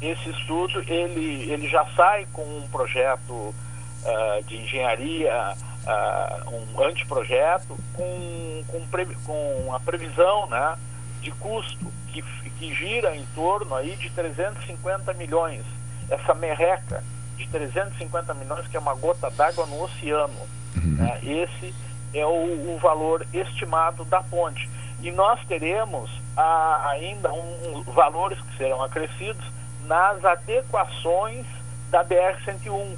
Esse estudo ele, ele já sai com um projeto uh, de engenharia, uh, um anteprojeto, com, com, pre, com a previsão né, de custo que, que gira em torno aí de 350 milhões. Essa merreca de 350 milhões, que é uma gota d'água no oceano. Uhum. Né? Esse é o, o valor estimado da ponte. E nós teremos ah, ainda um, um, valores que serão acrescidos nas adequações da BR-101,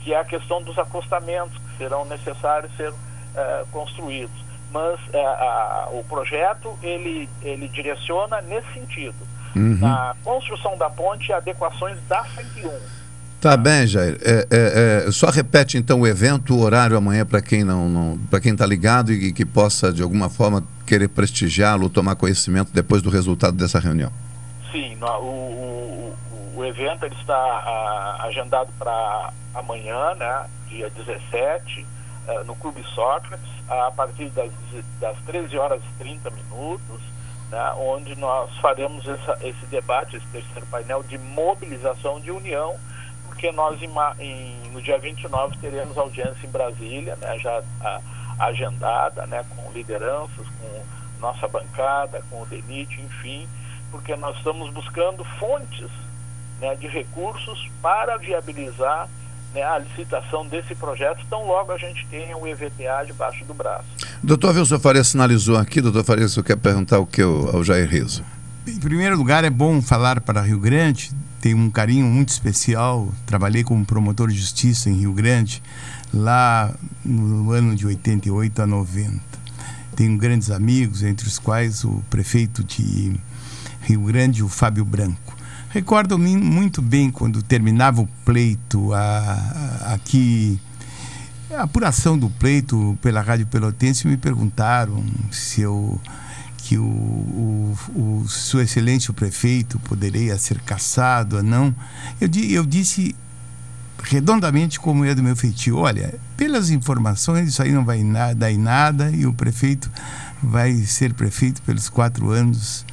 que é a questão dos acostamentos que serão necessários ser eh, construídos. Mas a- o projeto ele, ele direciona nesse sentido. Uhum. Na construção da ponte e adequações da 101. Tá bem, Jair. É, é, é, só repete então o evento, o horário amanhã para quem não, não para quem está ligado e que possa de alguma forma querer prestigiá-lo, tomar conhecimento depois do resultado dessa reunião. Sim, o, o, o evento ele está ah, agendado para amanhã, né, dia 17, ah, no Clube Sócrates, a partir das, das 13 horas e 30 minutos, né, onde nós faremos essa- esse debate, esse terceiro painel de mobilização de união, porque nós em, em- no dia 29 teremos audiência em Brasília, né, já ah, agendada, né, com lideranças, com nossa bancada, com o DENIT, enfim, porque nós estamos buscando fontes né, de recursos para viabilizar né, a licitação desse projeto, tão logo a gente tenha o EVTA debaixo do braço. Doutor Wilson Faria sinalizou aqui, doutor Faria, você quer perguntar o que ao, ao Jair Riso? Em primeiro lugar, é bom falar para Rio Grande, tenho um carinho muito especial. Trabalhei como promotor de justiça em Rio Grande, lá no ano de 88 a 90. Tenho grandes amigos, entre os quais o prefeito de Rio Grande, o Fábio Branco. Recordo-me muito bem quando terminava o pleito a- a- aqui a apuração do pleito pela Rádio Pelotense me perguntaram se eu que o, o, o Sua Excelência o Prefeito poderia ser cassado ou não. Eu, eu disse redondamente como é do meu feitio. Olha, pelas informações, isso aí não vai na- dar em nada e o prefeito vai ser prefeito pelos quatro anos,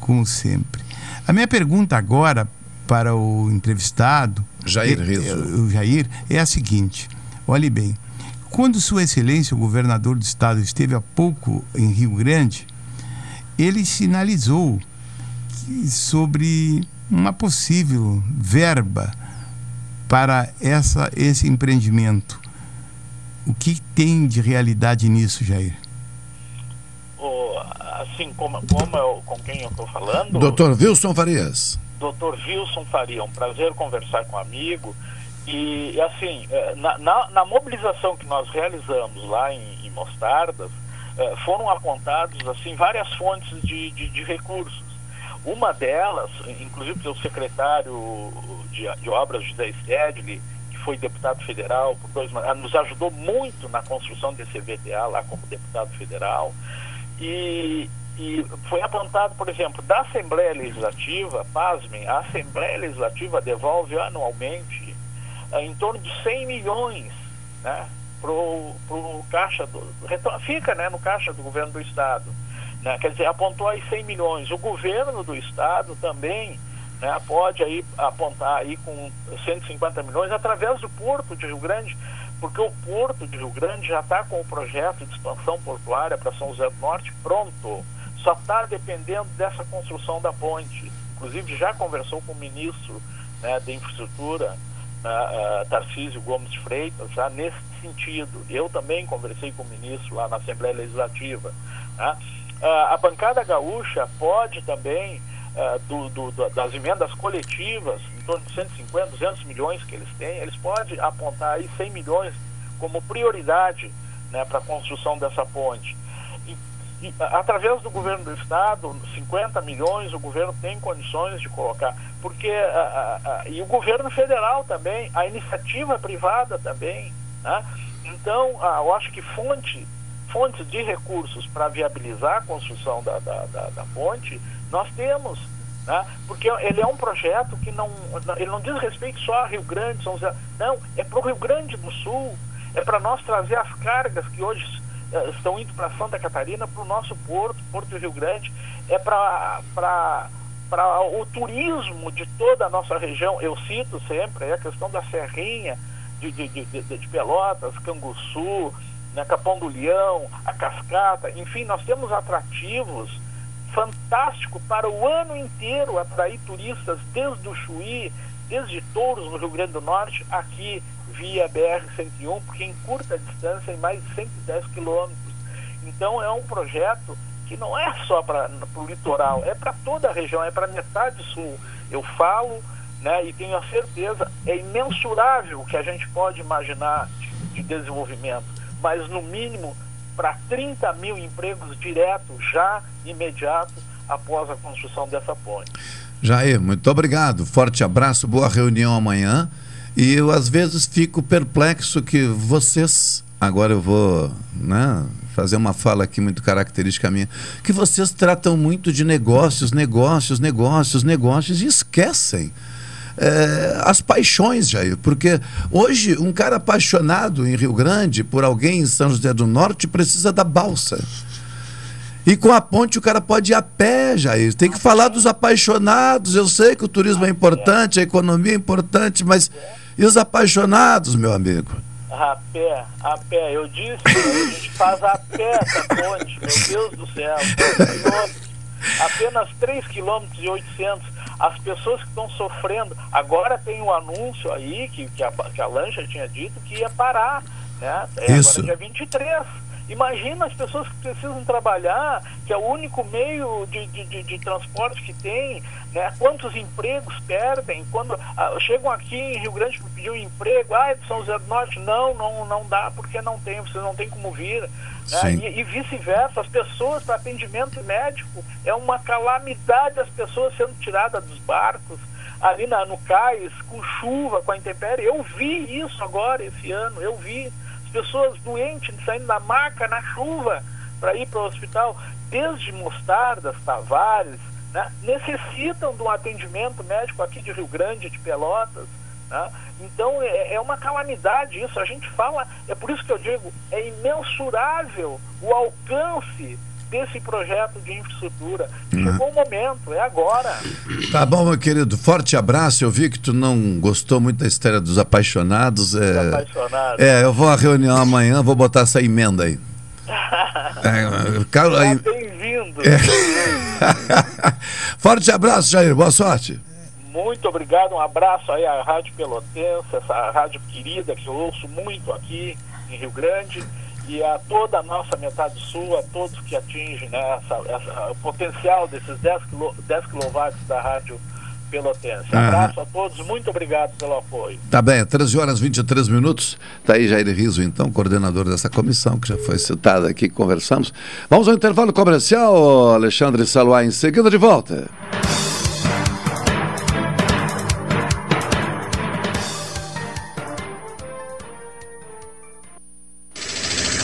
como sempre. A minha pergunta agora para o entrevistado, Jair é- Rizzo. é- o Jair, é a seguinte: olhe bem, quando Sua Excelência, o governador do estado, esteve há pouco em Rio Grande, ele sinalizou sobre uma possível verba para essa, esse empreendimento. O que tem de realidade nisso, Jair? Assim como, como eu, com quem eu estou falando, Doutor Wilson Farias. Dr. Wilson Faria, um prazer conversar com um amigo. E, assim, eh, na, na- na mobilização que nós realizamos lá em, em Mostardas, foram apontados assim várias fontes de, de, de recursos. Uma delas, inclusive pelo secretário de, de obras José Stedley, que foi deputado federal por dois ah, nos ajudou muito na construção desse VTA lá como deputado federal. E, e foi apontado, por exemplo, da Assembleia Legislativa, pasmem, a Assembleia Legislativa devolve anualmente ah, em torno de 100 milhões né, pro, pro caixa do. Fica né, no caixa do governo do Estado. Né, quer dizer, apontou aí 100 milhões. O governo do Estado também né, pode aí apontar aí com 150 milhões através do Porto de Rio Grande, porque o Porto de Rio Grande já está com o projeto de expansão portuária para São José do Norte pronto. Só está dependendo dessa construção da ponte. Inclusive já conversou com o ministro né, da infraestrutura, ah, Tarcísio Gomes Freitas, já nesse sentido. Eu também conversei com o ministro lá na Assembleia Legislativa. né. Ah, a bancada gaúcha pode também, do- do- das emendas coletivas, em torno de 150, 200 milhões que eles têm, eles podem apontar aí 100 milhões como prioridade né, para a construção dessa ponte. A- através do governo do estado, 50 milhões o governo tem condições de colocar, porque ah, ah, ah, e o governo federal também, a iniciativa privada também, né? Então, eu acho que fonte fontes de recursos para viabilizar a construção da, da, da, da ponte, nós temos. Né? Porque ele é um projeto que não, ele não diz respeito só a Rio Grande, São José. Não, é para o Rio Grande do Sul. É para nós trazer as cargas que hoje estão indo para Santa Catarina, para o nosso porto, Porto Rio Grande. É para para o turismo de toda a nossa região. Eu cito sempre é a questão da Serrinha, de, de, de, de- de Pelotas, Canguçu, né, Capão do Leão, a Cascata, enfim, nós temos atrativos fantásticos para o ano inteiro atrair turistas desde o Chuí, desde Touros, no Rio Grande do Norte, aqui via BR-101, porque encurta a distância em mais de 110 quilômetros. Então é um projeto que não é só para o litoral, é para toda a região, é para metade sul. Eu falo né, e tenho a certeza, é imensurável o que a gente pode imaginar de, de desenvolvimento, mas no mínimo para 30 mil empregos diretos, já imediato, após a construção dessa ponte. Jair, muito obrigado. Forte abraço, boa reunião amanhã. E eu às vezes fico perplexo que vocês, agora eu vou né, fazer uma fala aqui muito característica minha, que vocês tratam muito de negócios, negócios, negócios, negócios e esquecem. é, as paixões, Jair, porque hoje um cara apaixonado em Rio Grande por alguém em São José do Norte precisa da balsa. E com a ponte o cara pode ir a pé, Jair. Tem que falar dos apaixonados. Eu sei que o turismo é importante, a economia é importante, mas e os apaixonados, meu amigo? A pé, a pé. Eu disse, a gente faz a pé essa ponte, meu Deus do céu. Apenas 3 km e 800. As pessoas que estão sofrendo. Agora tem um anúncio aí que, que, a, que a lancha tinha dito que ia parar. Né? É Isso. agora dia 23. Imagina as pessoas que precisam trabalhar, que é o único meio de, de, de, de transporte que tem, né? quantos empregos perdem, quando ah, chegam aqui em Rio Grande para pedir um emprego, ah, é de São José do Norte, não, não, não dá, porque não tem, você não tem como vir. Né? E, e vice-versa, as pessoas para atendimento médico, é uma calamidade as pessoas sendo tiradas dos barcos, ali na, no cais, com chuva, com a intempérie. Eu vi isso agora, esse ano, eu vi pessoas doentes saindo da maca na chuva para ir para o hospital, desde Mostardas, Tavares, né, necessitam de um atendimento médico aqui de Rio Grande, de Pelotas. Né? Então é, é uma calamidade isso. A gente fala, é por isso que eu digo, é imensurável o alcance desse projeto de infraestrutura. Chegou o momento, é agora. Tá bom, meu querido. Forte abraço. Eu vi que tu não gostou muito da história dos apaixonados. É, apaixonados. é eu vou à reunião amanhã, vou botar essa emenda aí. É, Carlos, aí- Bem-vindo. Forte abraço, Jair. Boa sorte. Muito obrigado, um abraço aí à Rádio Pelotense, essa rádio querida que eu ouço muito aqui em Rio Grande e a toda a nossa metade sul, a todos que atingem né, essa, essa- o potencial desses 10, quilo, 10 kW da Rádio Pelotense. Aham. Abraço a todos, muito obrigado pelo apoio. Tá bem, 13 horas e 23 minutos. Tá aí Jair Riso, então, coordenador dessa comissão, que já foi citada aqui, conversamos. Vamos ao intervalo comercial, Alexandre Saluá, em seguida de volta.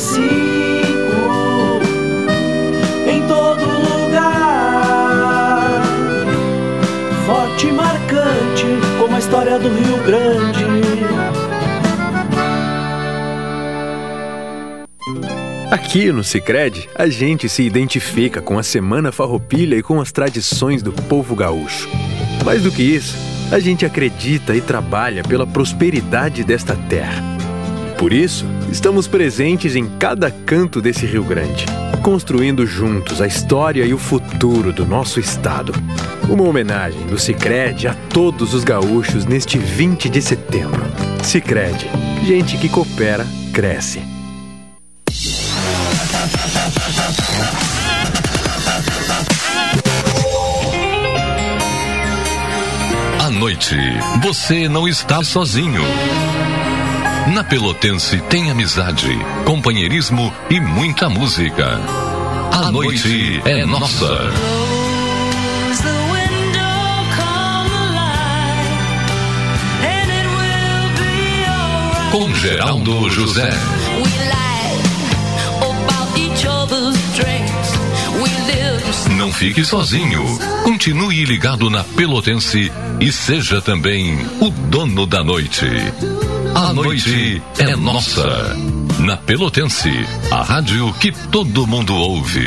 35 em todo lugar. Forte e marcante como a história do Rio Grande. Aqui no Sicredi, a gente se identifica com a Semana Farroupilha e com as tradições do povo gaúcho. Mais do que isso, a gente acredita e trabalha pela prosperidade desta terra. Por isso, estamos presentes em cada canto desse Rio Grande, construindo juntos a história e o futuro do nosso estado. Uma homenagem do Sicredi a todos os gaúchos neste 20 de setembro. Sicredi, gente que coopera, cresce. À noite, você não está sozinho. Na Pelotense tem amizade, companheirismo e muita música. A noite é nossa. Com Geraldo José. Não fique sozinho. Continue ligado na Pelotense e seja também o dono da noite. A noite é nossa. Na Pelotense, a rádio que todo mundo ouve.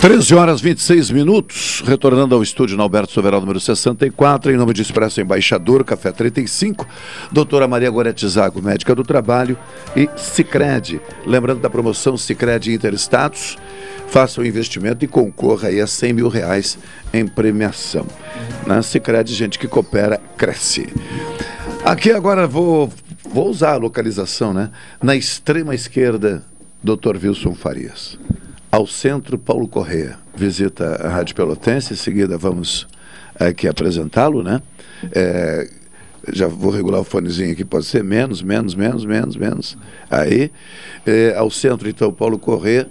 13 horas 26 minutos, retornando ao estúdio no Alberto Soveral, número 64, em nome de Expresso Embaixador, Café 35, doutora Maria Gorete Zago, médica do trabalho, e Cicred. Lembrando da promoção Cicred Interestatus, faça o investimento e concorra aí a 100 mil reais em premiação. Na Cicred, gente que coopera, cresce. Aqui agora vou, vou usar a localização, né? Na extrema esquerda, doutor Wilson Farias ao centro Paulo Correia. Visita a Rádio Pelotense, em seguida vamos aqui apresentá-lo, né? É, já vou regular o fonezinho aqui, pode ser menos, menos, menos, menos, menos. Aí, é, ao centro, então, Paulo Correia,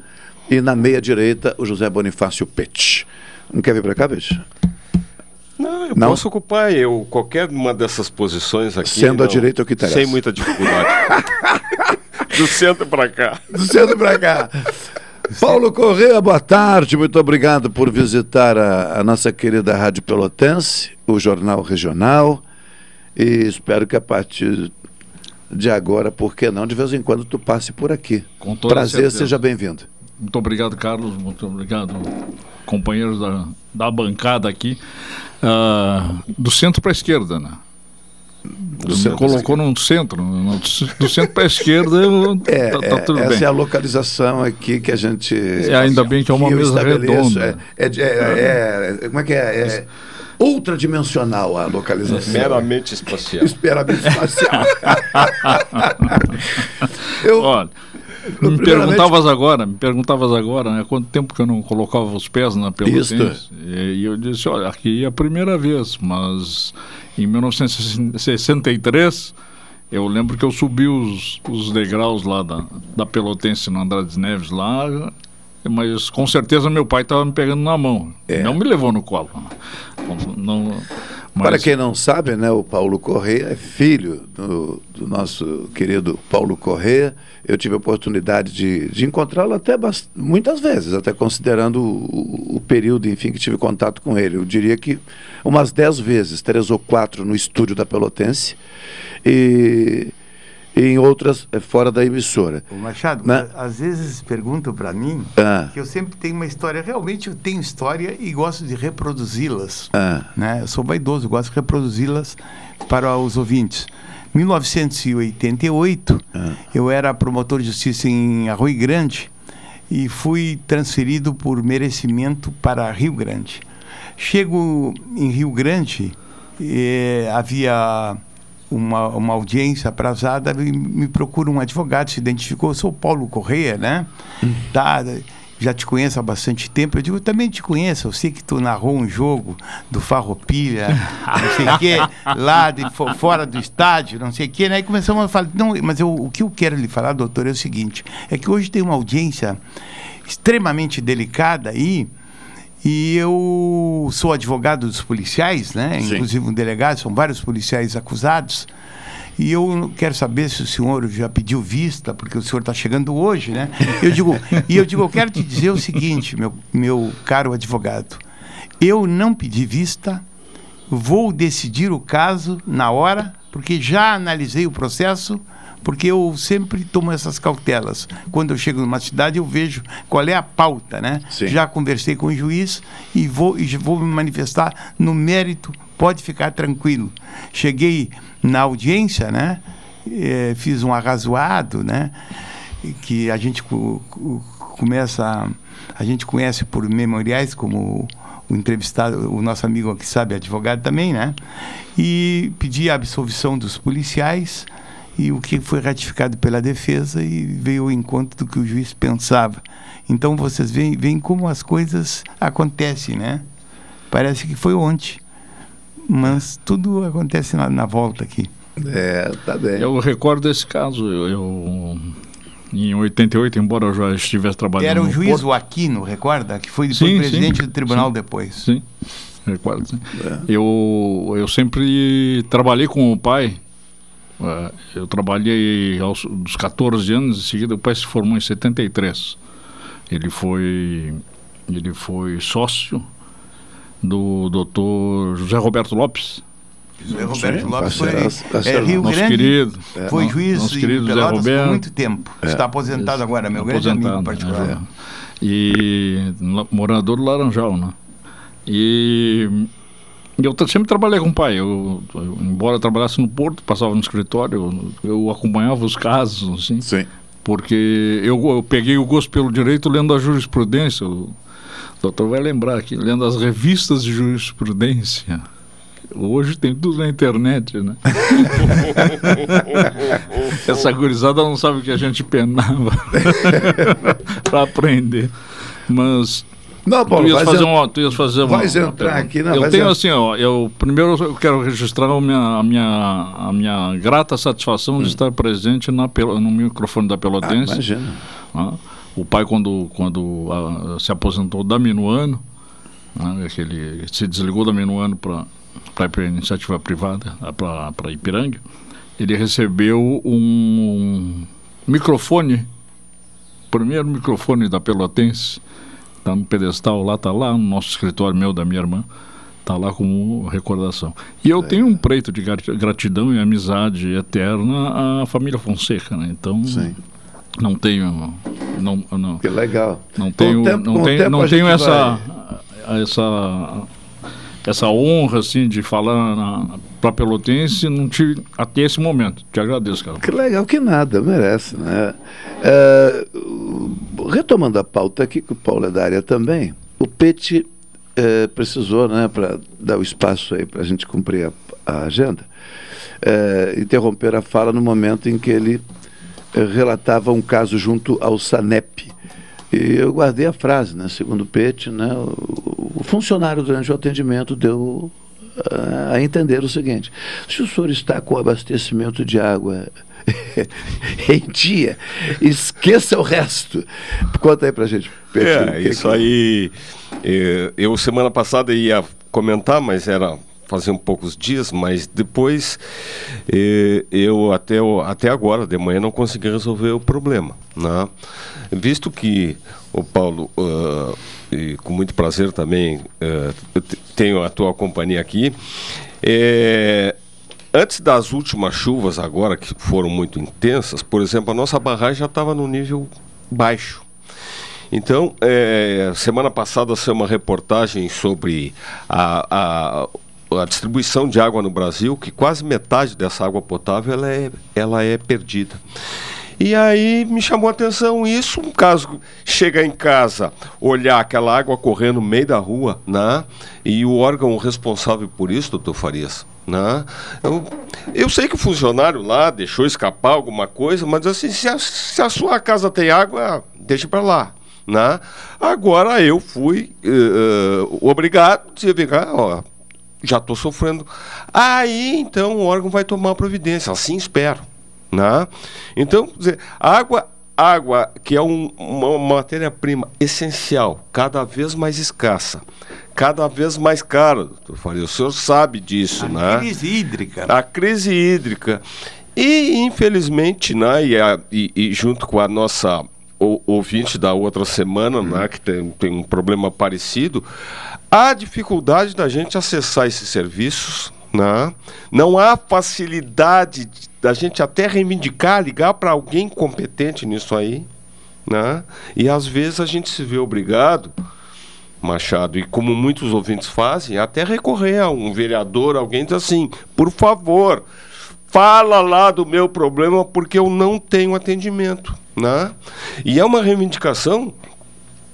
e na meia direita, o José Bonifácio Pet. Não quer vir para cá, bicho? Não, eu Não? posso ocupar eu, qualquer uma dessas posições aqui. Sendo não- direita é o que interessa. Sem muita dificuldade. Do centro para cá. Do centro para cá. Paulo Correia, boa tarde, muito obrigado por visitar a, a nossa querida Rádio Pelotense, o Jornal Regional, e espero que a partir de agora, por que não, de vez em quando tu passe por aqui. Com toda Prazer, certeza. seja bem-vindo. Muito obrigado, Carlos. Muito obrigado, companheiros da, da bancada aqui. Ah, do centro para a esquerda, né? Pra colocou no centro. no- do centro para a esquerda, É, tá, tá é, tudo essa bem. é a localização aqui que a gente. É, ainda bem que é uma mesa redonda. É, é de- é- é- como é que é? É ultradimensional a localização. Meramente espacial. Meramente espacial. eu, Olha, me perguntavas agora, me perguntavas agora, né? Quanto tempo que eu não colocava os pés na Pelotense? Isto. E, e eu disse, olha, aqui é a primeira vez, mas em 1963 eu lembro que eu subi os, os degraus lá da, da Pelotense no Andrade Neves lá, mas com certeza meu pai estava me pegando na mão. Não me levou no colo. Não, mas- Para quem não sabe, né, o Paulo Correia é filho do, do nosso querido Paulo Correia. Eu tive a oportunidade de, de encontrá-lo até bast- muitas vezes, até considerando o, o período, enfim, que tive contato com ele. Eu diria que umas dez vezes, três ou quatro no estúdio da Pelotense e, e em outras eh, fora da emissora. Ô, Machado, Né? a- às vezes perguntam para mim Ah. que eu sempre tenho uma história. Realmente eu tenho história e gosto de reproduzi-las. Ah. Né? Eu sou vaidoso, gosto de reproduzi-las para os ouvintes. 1988, Ah. eu era promotor de justiça em Arroio Grande e fui transferido por merecimento para Rio Grande. Chego em Rio Grande, eh, havia uma, uma audiência aprazada me procura um advogado, se identificou, sou Paulo Correia, né? Tá, já te conheço há bastante tempo. Eu digo, também te conheço, eu sei que tu narrou um jogo do Farroupilha, não sei o quê, lá de fo- fora do estádio, não sei o quê, né? E começamos a falar, não, mas eu, o que eu quero lhe falar, doutor, é o seguinte, é que hoje tem uma audiência extremamente delicada aí, e eu sou advogado dos policiais, né? Sim. Inclusive um delegado, são vários policiais acusados. E eu quero saber se o senhor já pediu vista, porque o senhor está chegando hoje, né? Eu digo, e eu digo, eu quero te dizer o seguinte, meu, meu caro advogado. Eu não pedi vista, vou decidir o caso na hora, porque já analisei o processo, porque eu sempre tomo essas cautelas. Quando eu chego numa cidade, eu vejo qual é a pauta, né? Já conversei com o juiz e vou, e vou me manifestar no mérito, pode ficar tranquilo. Cheguei na audiência, né? Eh, fiz um arrazoado, né? Que a gente co- co- começa, a gente conhece por memoriais como o entrevistado, o nosso amigo que sabe, advogado também, né? E pedi a absolvição dos policiais e o que foi ratificado pela defesa e veio ao encontro do que o juiz pensava. Então vocês veem, veem como as coisas acontecem, né? Parece que foi ontem, mas tudo acontece na, na volta aqui. É, tá bem. Eu recordo esse caso. Eu, eu- em 88, embora eu já estivesse trabalhando. Era o no juiz Porto, o Aquino, recorda? Que foi depois Sim, presidente sim, do tribunal sim. depois. Sim, recordo. sim. É. Eu, eu sempre trabalhei com o pai. Eh, Eu trabalhei aos dos 14 anos, em seguida o pai se formou em 73. Ele foi, ele foi sócio do doutor José Roberto Lopes. José Roberto Sim, Lopes foi parceiraço, é, parceiro Rio nosso Grande, querido, foi é, juiz nosso querido José Pelotas por muito tempo. É. Está aposentado agora, meu grande amigo particular. é. E morador do Laranjal, né? E eu sempre trabalhei com o pai. Eu, eu, embora eu trabalhasse no Porto, passava no escritório, eu, eu acompanhava os casos, assim. Sim. Porque eu, eu peguei o gosto pelo direito lendo a jurisprudência. O doutor vai lembrar aqui, lendo as revistas de jurisprudência. Hoje tem tudo na internet, né? Essa gurizada não sabe o que a gente penava para aprender. Mas Não, Paulo, tu ias fazer uma, tu ias fazer uma, vais uma entrar pergunta. aqui, não, eu tenho en- assim, ó, eu primeiro eu quero registrar a minha, a minha, a minha grata satisfação de estar presente na, no microfone da Pelotense. Ah, imagina. Ah, o pai, quando, quando ah, se aposentou da Minuano, que ele se desligou da Minuano para a iniciativa privada, para Ipiranga, ele recebeu um microfone, primeiro microfone da Pelotense, está no pedestal lá, está lá no nosso escritório meu, da minha irmã, está lá como recordação. E eu tenho um preito de grat- gratidão e amizade eterna à família Fonseca, né? Então, não tenho... Não, não, que legal. Não tenho, tempo- não tenho, não tenho essa, essa, essa honra assim de falar para Pelotense, não tive até esse momento. Te agradeço, cara. Que legal, que nada, merece, né? É, retomando a pauta aqui, que o Paulo é da área também, o Pet é, precisou, né, para dar o espaço aí para a gente cumprir a, a agenda, é, interromper a fala no momento em que ele é, relatava um caso junto ao SANEP. E eu guardei a frase, né? Segundo o Pet, né, o, o funcionário durante o atendimento deu ah, a entender o seguinte: se o senhor está com abastecimento de água em dia, esqueça o resto. Conta aí pra gente. Pet, o É, isso que- aí. eh, Eu semana passada ia comentar, mas era fazer um poucos dias, mas depois eh, eu até, até agora, de manhã, não consegui resolver o problema. Né? Visto que o Paulo, e com muito prazer também, te- tenho a tua companhia aqui, eh, Antes das últimas chuvas agora, que foram muito intensas, por exemplo, a nossa barragem já estava no nível baixo. Então, eh, semana passada saiu uma reportagem sobre a, a, a distribuição de água no Brasil, que quase metade dessa água potável ela é, ela é perdida. E aí me chamou a atenção isso, um caso chega em casa, olhar aquela água correndo no meio da rua, né? E o órgão responsável por isso, doutor Farias, né? Eu, eu sei que o funcionário lá deixou escapar alguma coisa, mas assim, se a, se a sua casa tem água, deixa para lá. Né? Agora eu fui eh, obrigado cá, ó, já estou sofrendo. Aí então o órgão vai tomar providência, assim espero. Né? Então, água, água que é um- uma matéria-prima essencial, cada vez mais escassa, cada vez mais cara, doutor Faria. O senhor sabe disso, né? Crise hídrica. A crise hídrica. E, infelizmente, né, e, a- e- e junto com a nossa o- ouvinte da outra semana, né, que tem, tem um problema parecido, há dificuldade da gente acessar esses serviços. Né? Não há facilidade de- da gente até reivindicar, ligar para alguém competente nisso aí. Né? E às vezes a gente se vê obrigado Machado, e como muitos ouvintes fazem, até recorrer a um vereador, alguém diz assim, por favor, fala lá do meu problema porque eu não tenho atendimento, né? E é uma reivindicação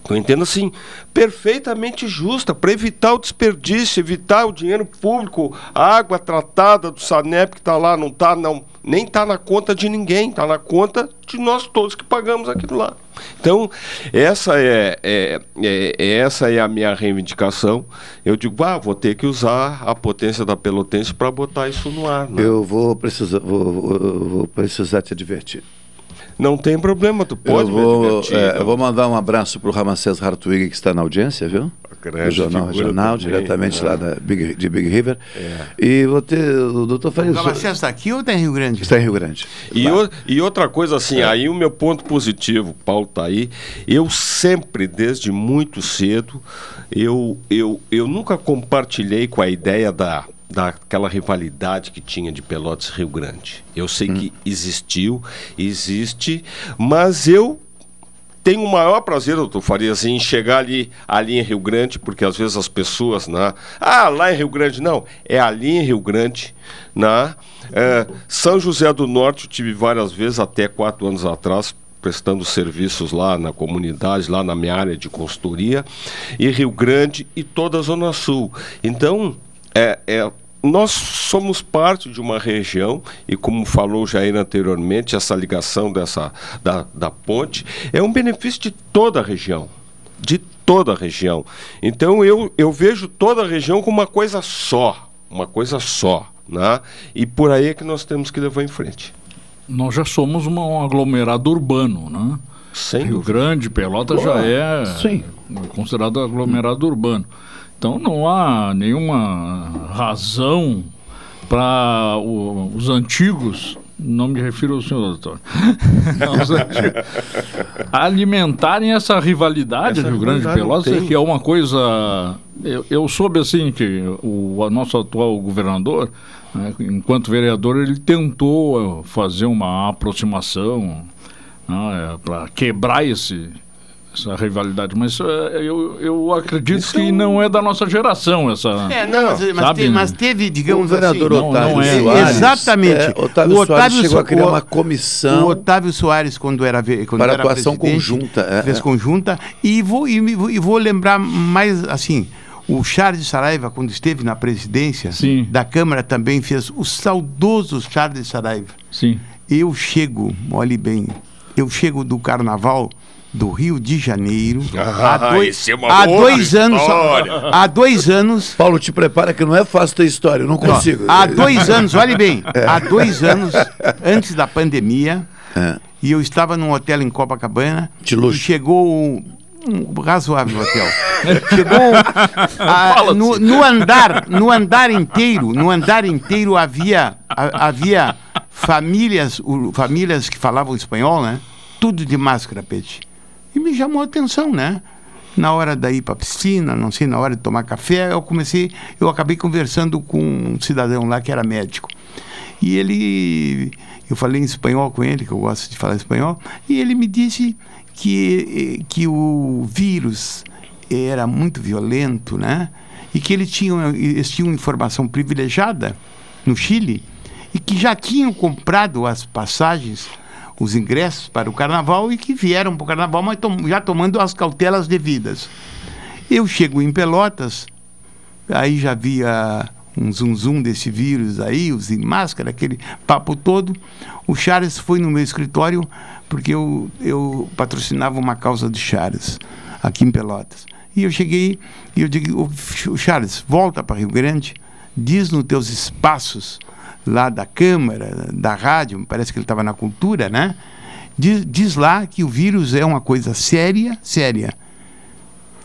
Eu entendo assim, perfeitamente justa, para evitar o desperdício, evitar o dinheiro público, a água tratada do Sanep que está lá, não está, não, nem está na conta de ninguém, está na conta de nós todos que pagamos aquilo lá. Então, essa é, é, é- essa é a minha reivindicação. Eu digo, ah, vou ter que usar a potência da Pelotense para botar isso no ar. né? Eu vou precisar, vou, vou- vou precisar te advertir. Não tem problema, tu pode eu me vou, é, então. eu vou mandar um abraço para o Ramacés Hartwig, que está na audiência, viu? Do Jornal Regional, também, diretamente né? lá da Big- de Big River. É. E vou ter o doutor Faria. O Ramacés está aqui ou está em Rio Grande? Está em Rio Grande. E, o- e outra coisa assim, aí o meu ponto positivo, Paulo tá aí, eu sempre, desde muito cedo, eu, eu, eu nunca compartilhei com a ideia da daquela rivalidade que tinha de Pelotas Rio Grande. Eu sei que existiu, existe, mas eu tenho o maior prazer, doutor Farias, em chegar ali, ali em Rio Grande, porque às vezes as pessoas, né? Ah, lá em Rio Grande, não. É ali em Rio Grande, né? É, São José do Norte, eu tive várias vezes, até quatro anos atrás, prestando serviços lá na comunidade, lá na minha área de consultoria, e Rio Grande e toda a Zona Sul. Então, é, é, nós somos parte de uma região e como falou Jair anteriormente, essa ligação dessa da, da ponte é um benefício de toda a região, de toda a região. Então eu, eu vejo toda a região como uma coisa só, uma coisa só, né? E por aí é que nós temos que levar em frente. Nós já somos uma- um aglomerado urbano, né? Rio Grande, Pelota já é considerado aglomerado urbano. Então não há nenhuma razão para os antigos, não me refiro ao senhor doutor, alimentarem essa rivalidade Essa Rio Grande e rivalidade Pelotas, que é uma coisa. Eu, eu soube assim que o a nosso atual governador, né, enquanto vereador, ele tentou fazer uma aproximação para quebrar esse, essa rivalidade, mas eh, eu, eu acredito que não é da nossa geração essa. É, não, mas, mas, sabe, te- né? mas teve, digamos O vereador assim... Otávio é, Soares, Exatamente. é, Otávio Soares chegou a criar uma comissão O Otávio Soares, quando era, quando para era atuação conjunta, é, fez é. conjunta. E vou, e, e vou lembrar mais, assim... O Charles Saraiva, quando esteve na presidência da Câmara, também fez o saudoso Charles Saraiva. Sim. Eu chego, olhe bem, eu chego do Carnaval do Rio de Janeiro Ah, há dois, é uma há boa dois anos. Há dois anos. Paulo, te prepara que não é fácil ter história, eu não consigo. Há dois anos, olhe bem, É. há dois anos antes da pandemia, É. e eu estava num hotel em Copacabana. De luxo. E chegou um, razoável hotel. Chegou a- no, no andar, no andar inteiro, no andar inteiro havia a- havia famílias, famílias que falavam espanhol, né? Tudo de máscara, peixe. E me chamou a atenção, né? Na hora da ir para piscina, não sei, na hora de tomar café, eu comecei, eu acabei conversando com um cidadão lá que era médico. E ele, eu falei em espanhol com ele, que eu gosto de falar espanhol, e ele me disse que, que o vírus era muito violento, né? E que ele tinha, eles tinham informação privilegiada no Chile e que já tinham comprado as passagens, os ingressos para o carnaval e que vieram para o carnaval, mas tom- já tomando as cautelas devidas. Eu chego em Pelotas, aí já via um zum zum desse vírus aí, os em máscara, aquele papo todo. O Charles foi no meu escritório porque eu, eu patrocinava uma causa do Charles aqui em Pelotas. E eu cheguei e eu digo, "Ô, Ch- Charles, volta para Rio Grande, diz nos teus espaços lá da Câmara, da rádio, parece que ele estava na cultura, né? Diz, diz lá que o vírus é uma coisa séria, séria.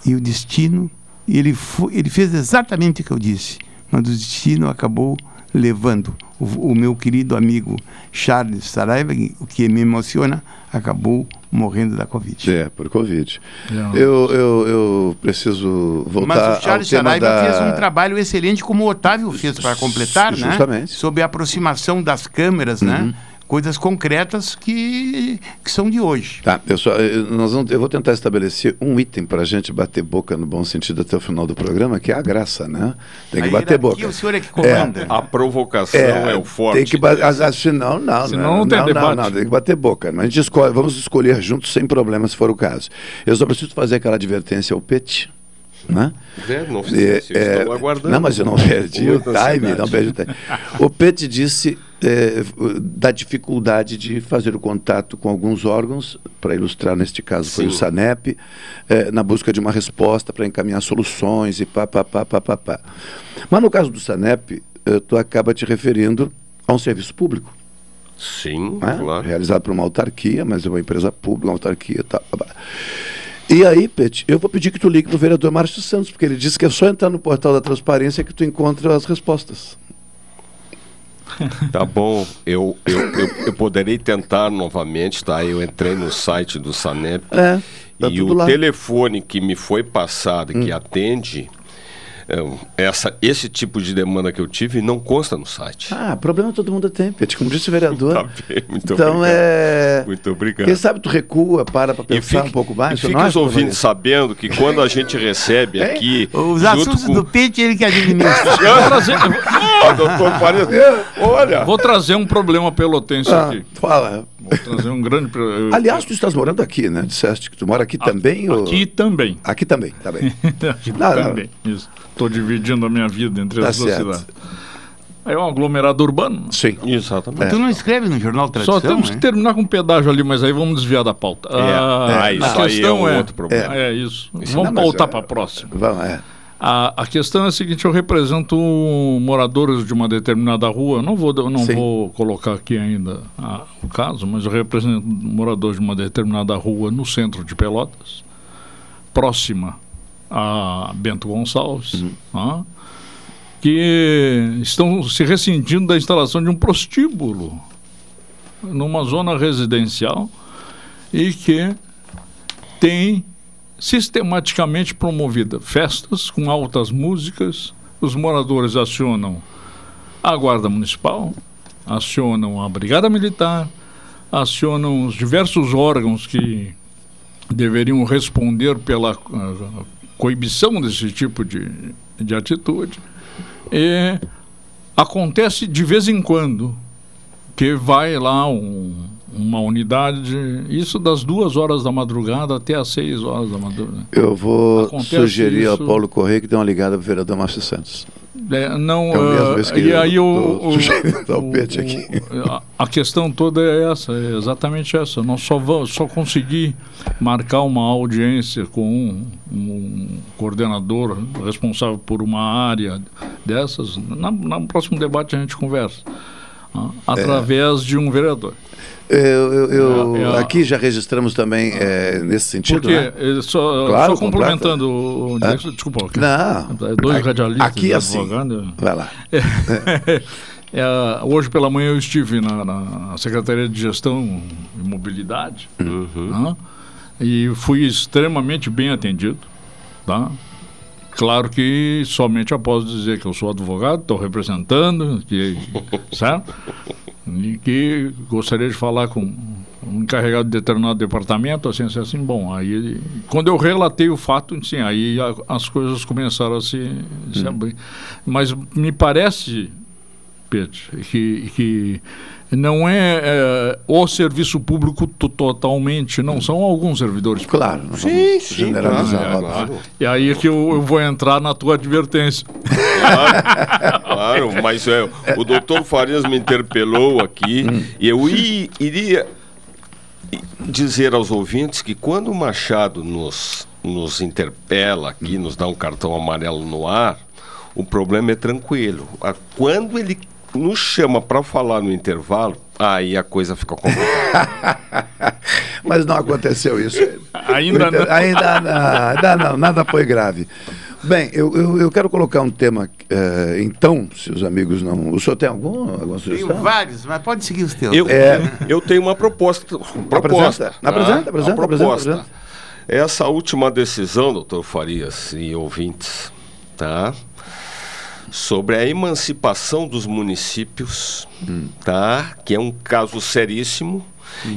E o destino, ele, fo- ele fez exatamente o que eu disse, mas o destino acabou levando o, o meu querido amigo Charles Saraiva, que- o que me emociona, acabou morrendo da Covid. É, por Covid. Não. Eu, eu, eu preciso voltar Mas o Charles ao tema Saraiva da... fez um trabalho excelente, como o Otávio fez para completar, né? Justamente. Sobre a aproximação das câmeras, né? Coisas concretas que, que são de hoje. Tá, eu, só, eu, nós vamos, eu vou tentar estabelecer um item para a gente bater boca no bom sentido até o final do programa, que é a graça, né? Tem que A bater boca. o senhor é que comanda. A provocação é, o forte. Tem que ba- as- as- senão, não, Senão não, não tem não, debate. não, tem que bater boca. Mas a gente escolhe, vamos escolher juntos sem problema, se for o caso. Eu só preciso fazer aquela advertência ao Pet. Né? É, não É, eu é, aguardando. não, mas eu não perdi o time, não perdi o time. O Pet disse é, da dificuldade de fazer o contato com alguns órgãos, para ilustrar neste caso foi o Sim. SANEP, é, na busca de uma resposta para encaminhar soluções e pá, pá, pá, pá, pá, pá. Mas no caso do SANEP, eh, tu acaba te referindo a um serviço público. Sim, né? claro. realizado por uma autarquia, mas é uma empresa pública, uma autarquia e tal. E aí, Pet, eu vou pedir que tu ligue para o vereador Márcio Santos, porque ele disse que é só entrar no portal da transparência que tu encontra as respostas. Tá bom, eu, eu, eu, eu poderei tentar novamente, tá? Eu entrei no site do Sanep É, tá e o lá. telefone que me foi passado, que atende, é, essa, esse tipo de demanda que eu tive não consta no site. Ah, problema todo mundo tem, Pet, como disse o vereador. Tá bem, muito então obrigado. é. Muito obrigado. Quem sabe tu recua, para para pensar fique, um pouco mais. e não os ouvintes sabendo que quando a gente recebe aqui. Os assuntos com- do Pete, ele que administra. Eu vou trazer, Ah, doutor Farias, olha. vou trazer um problema pelotense Ah, aqui. fala. Vou trazer um grande. pro- eu- Aliás, tu estás morando aqui, né? Disseste que tu mora aqui também? ou- Aqui também. Aqui também, tá bem. Aqui Não, não. também. Isso. Estou dividindo a minha vida entre Tá as duas cidades. É um aglomerado urbano. Sim. Exatamente. Tu não escreve no Jornal Tradição, Só temos né? que terminar com pedágio ali, mas aí vamos desviar da pauta. É, Ah, é, isso a aí questão é um é, outro problema. É, isso. Isso vamos não, mas pautar é- para a próxima. Vamos, é. A, a questão é a seguinte: eu represento moradores de uma determinada rua. Eu não vou, não Sim. vou colocar aqui ainda ah, o caso, mas eu represento moradores de uma determinada rua no centro de Pelotas, próxima a Bento Gonçalves, Uhum. ah, que estão se ressentindo da instalação de um prostíbulo numa zona residencial e que tem sistematicamente promovida festas com altas músicas. Os moradores acionam a Guarda Municipal, acionam a Brigada Militar, acionam os diversos órgãos que deveriam responder pela coibição desse tipo de, de atitude. E acontece de vez em quando que vai lá um- uma unidade, isso das duas horas da madrugada até às seis horas da madrugada. Eu vou Acontece sugerir ao isso- Paulo Correia que dê uma ligada para o vereador Márcio Santos. É, não, É mesmo ah, e eu aí tô o, o, o- o- a, a questão toda é essa, é exatamente essa. Nós só vamos, só consegui marcar uma audiência com um, um coordenador responsável por uma área dessas. Na, no próximo debate a gente conversa. ah, através de um vereador. Eu, eu- eu- É, é aqui já registramos também é, nesse sentido, Porque, né? eh, só, Claro, só complementando, o- É. desculpa, ok. Não. É dois Aqui- radialistas aqui assim. advogando. Vai lá. É, hoje pela manhã eu estive na, na Secretaria de Gestão e Mobilidade né? e fui extremamente bem atendido. Tá? Claro que somente após dizer que eu sou advogado, estou representando, que, certo? E que gostaria de falar com um encarregado de determinado departamento, assim, assim, assim, bom, aí quando eu relatei o fato, sim, aí a- as coisas começaram a se, se abrir. Mas me parece, Pedro, que, que não é, é, o serviço público to- totalmente, não são alguns servidores públicos. Claro, não Sim, sim, generalizar, claro, óbvio. claro. E aí é que eu, eu vou entrar na tua advertência. Claro, mas é, o doutor Farias me interpelou aqui e eu i- iria dizer aos ouvintes que quando o Machado nos, nos interpela aqui, nos dá um cartão amarelo no ar, o problema é tranquilo. Ah, Quando ele nos chama para falar no intervalo, aí a coisa fica complicada. Mas não aconteceu isso. Ainda não. Ainda não, ainda não, nada foi grave. Bem, eu, eu, eu quero colocar um tema, eh, então, se os amigos não. O senhor tem algum, alguma Tenho sugestão? vários, mas pode seguir os teus. Eu, É. eu tenho uma proposta. proposta Apresenta, tá? apresenta, apresenta, Uma proposta. apresenta, Essa última decisão, doutor Farias e ouvintes, tá? Sobre a emancipação dos municípios, tá? Que é um caso seríssimo.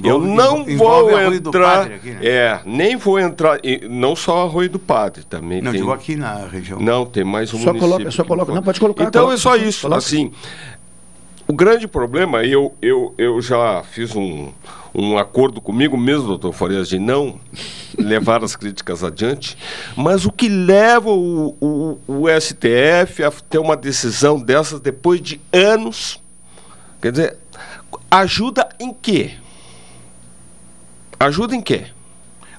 Eu Envolve- não envolve vou entrar, Padre aqui, né? é, nem vou entrar, e não só Arroio do Padre, também Não, tem. digo aqui na região. Não, tem mais um Só município. coloca, só coloca. Não, pode colocar. Então coloca, é só isso, coloca. assim. O grande problema, eu, eu, eu já fiz um, um acordo comigo mesmo, doutor Farias, de não levar as críticas adiante, mas o que leva o, o, o STF a ter uma decisão dessas depois de anos, quer dizer, ajuda em quê? Ajuda em quê?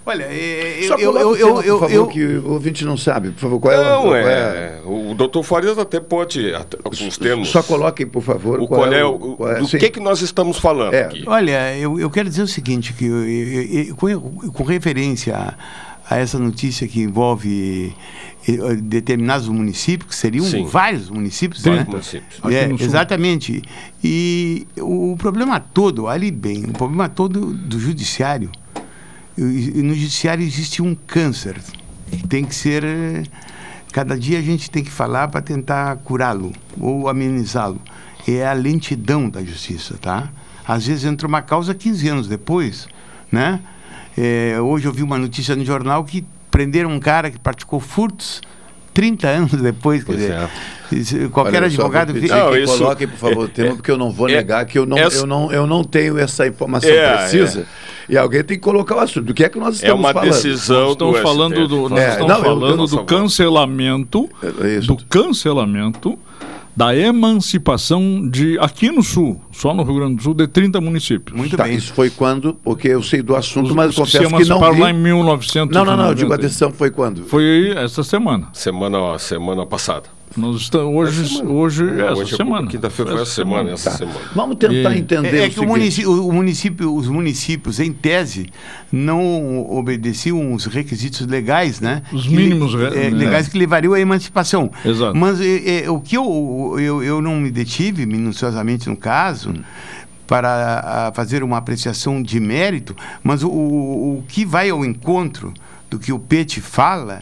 Olha, é, Só eu, eu, o tema, eu, por eu, favor, eu- que o ouvinte não sabe. Por favor, qual é, o- Não, qual é, o doutor Farias até pode, até, alguns termos. Só coloquem, por favor, o qual qual é é o- qual é- do sim. que, que nós estamos falando É. aqui. Olha, eu, eu quero dizer o seguinte, que eu- eu- eu- com, com referência a, a essa notícia que envolve eh, determinados municípios, que seriam Sim. vários municípios, Vários né? municípios. É, exatamente. E o problema todo, ali bem, o problema todo do judiciário, no judiciário existe um câncer. Tem que ser eh, cada dia a gente tem que falar para tentar curá-lo ou amenizá-lo. É a lentidão da justiça tá? Às vezes entra uma causa 15 anos depois né? É, hoje eu vi uma notícia no jornal que prenderam um cara que praticou furtos 30 anos depois quer Pois dizer, é. qualquer Olha, eu advogado que isso- coloquem, por favor, o tema, é- porque eu não vou é- negar que eu não, essa- eu não, eu não tenho essa informação É, precisa. E alguém tem que colocar o assunto. Do que é que nós É estamos uma falando? decisão Nós estamos do falando STF. do, nós É, estamos não, eu- eu falando não do cancelamento, É isso. do cancelamento da emancipação de aqui no sul, só no Rio Grande do Sul, de 30 municípios. muito Tá, bem isso foi quando? Porque eu sei do assunto, Os- mas os que se confesso que não emanciparam vi. lá em 1990. Não, não, não. Eu digo a decisão foi quando? Foi essa semana. Semana, semana passada. Nós estamos hoje, hoje, essa Hoje é semana. Quinta-feira foi essa semana, essa Tá. semana. Vamos tentar E- entender É, é o que o município, o município- os municípios, em tese, não obedeciam os requisitos legais, né? Os Que- mínimos, é, né? legais que levariam à emancipação. Exato. Mas é, é, o que eu, eu, eu não me detive minuciosamente no caso. Hum. Para fazer uma apreciação de mérito, mas o, o, o que vai ao encontro do que o Pete fala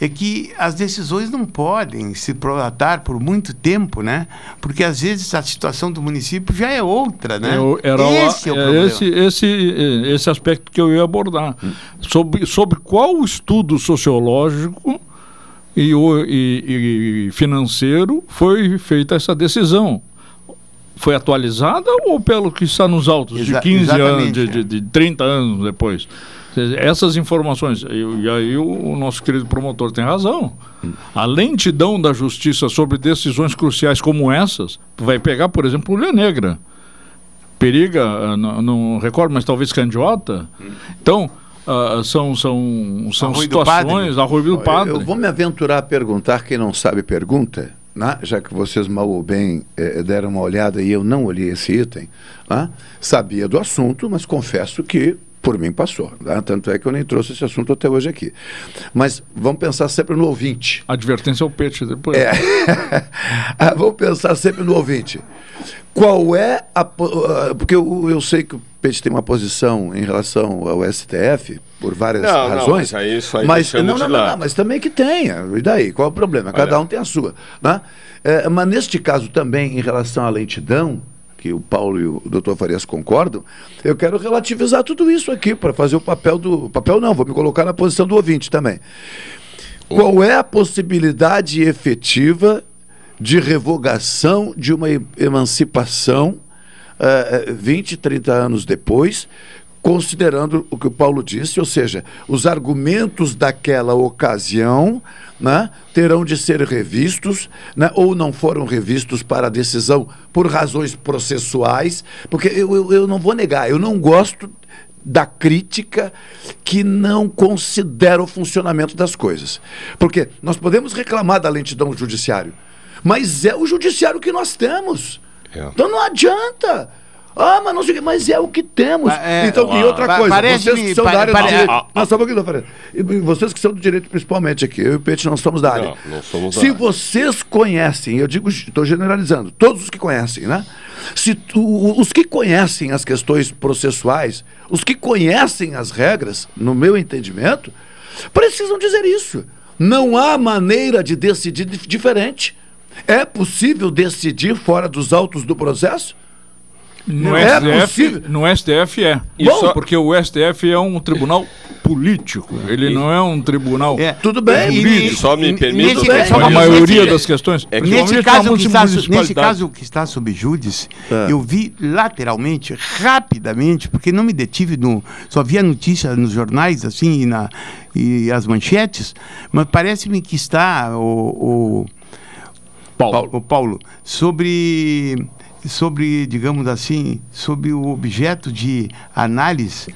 é que as decisões não podem se prolatar por muito tempo, né? Porque às vezes a situação do município já é outra, né? Eu- era lá- esse é o é problema. esse, esse, eh, esse aspecto que eu ia abordar. Sobre, sobre qual estudo sociológico e, o- e- e financeiro foi feita essa decisão? Foi atualizada ou pelo que está nos autos, Exa- de 15 anos, de, de, de 30 anos depois? Essas informações, e, e aí o, o nosso querido promotor tem razão. A lentidão da justiça sobre decisões cruciais como essas, vai pegar, por exemplo, Ulha Negra. Periga, ah, não, não recordo, mas talvez Candiota. Então, ah, são, são, são Arroio do Padre. situações, Arroio do Padre. Eu vou me aventurar a perguntar, quem não sabe pergunta, né? já que vocês mal ou bem eh, deram uma olhada e eu não olhei esse item, né? sabia do assunto, mas confesso que por mim passou. né? Tanto é que eu nem trouxe esse assunto até hoje aqui. Mas vamos pensar sempre no ouvinte. Advertência ao peixe depois. É. Ah, Vamos pensar sempre no ouvinte. Qual é a. ah, Porque eu, eu sei que o Peixe tem uma posição em relação ao STF, por várias Não, não, razões. mas aí isso aí mas, não, não, não, não, mas também que tenha. E daí? Qual é o problema? Cada Olha. um tem a sua. Né? É, mas neste caso também, em relação à lentidão, que o Paulo e o doutor Farias concordam, eu quero relativizar tudo isso aqui para fazer o papel do. Papel não, vou me colocar na posição do ouvinte também. Qual é a possibilidade efetiva de revogação de uma emancipação eh, 20, 30 anos depois, considerando o que o Paulo disse, ou seja, os argumentos daquela ocasião né, terão de ser revistos, né, ou não foram revistos para a decisão por razões processuais, porque eu, eu, eu não vou negar, eu não gosto da crítica que não considera o funcionamento das coisas. Porque nós podemos reclamar da lentidão do judiciário, mas é o judiciário que nós temos. É. Então não adianta. Ah, mas não sei o que, mas é o que temos. Ah, é, então, e ah, outra pa- coisa, parece-me- vocês que são da área pare- do direito. ah, Não, só um pouquinho. E vocês que são do direito, principalmente aqui, eu e o Peixe não somos da área. Não, não somos da Se área. vocês conhecem, eu digo, estou generalizando, todos os que conhecem, né? Se tu- os que conhecem as questões processuais, os que conhecem as regras, no meu entendimento, precisam dizer isso. Não há maneira de decidir dif- diferente. É possível decidir fora dos autos do processo? No, é STF, no STF é. Bom, porque o STF é um tribunal político. Ele não é um tribunal. Tudo bem. político. Só me permite, a maioria das questões. é que- Nesse caso, que está, nesse caso que está sob júdice, eu vi lateralmente, rapidamente, porque não me detive no. Só via notícia nos jornais, assim, e, na, e as manchetes, mas parece-me que está o. o Paulo. o Paulo, sobre, sobre, digamos assim, sobre o objeto de análise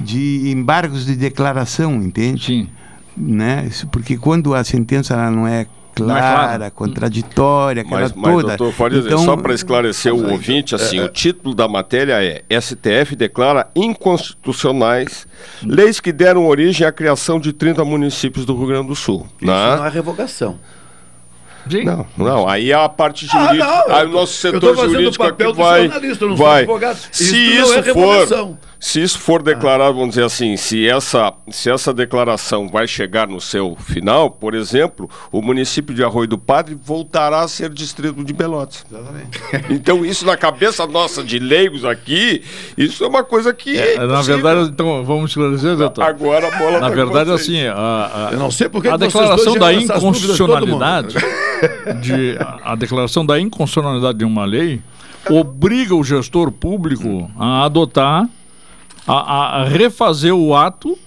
de embargos de declaração, entende? Sim. Né? Porque quando a sentença ela não é é clara, contraditória, aquela Mas, mas toda. doutor Faria, então, só para esclarecer o ouvinte, assim, o título da matéria é STF declara inconstitucionais leis que deram origem à criação de 30 municípios do Rio Grande do Sul. Isso né? não é revogação. Não, não, aí é a parte Ah, jurídica, não, aí o nosso setor jurídico é papel que vai, jornalista, eu não sou vai. advogado. Se Isso é for. Se isso for declarado, vamos dizer assim, se essa, se essa declaração vai chegar no seu final, por exemplo, o município de Arroio do Padre voltará a ser distrito de Pelotas. Então isso na cabeça nossa de leigos aqui, isso é uma coisa que é É, na verdade, então, vamos esclarecer, doutor. Agora a bola Na tá verdade, assim, a, a, Eu não sei por que a declaração da inconstitucionalidade de a, a declaração da inconstitucionalidade de uma lei obriga o gestor público a adotar a, a refazer o ato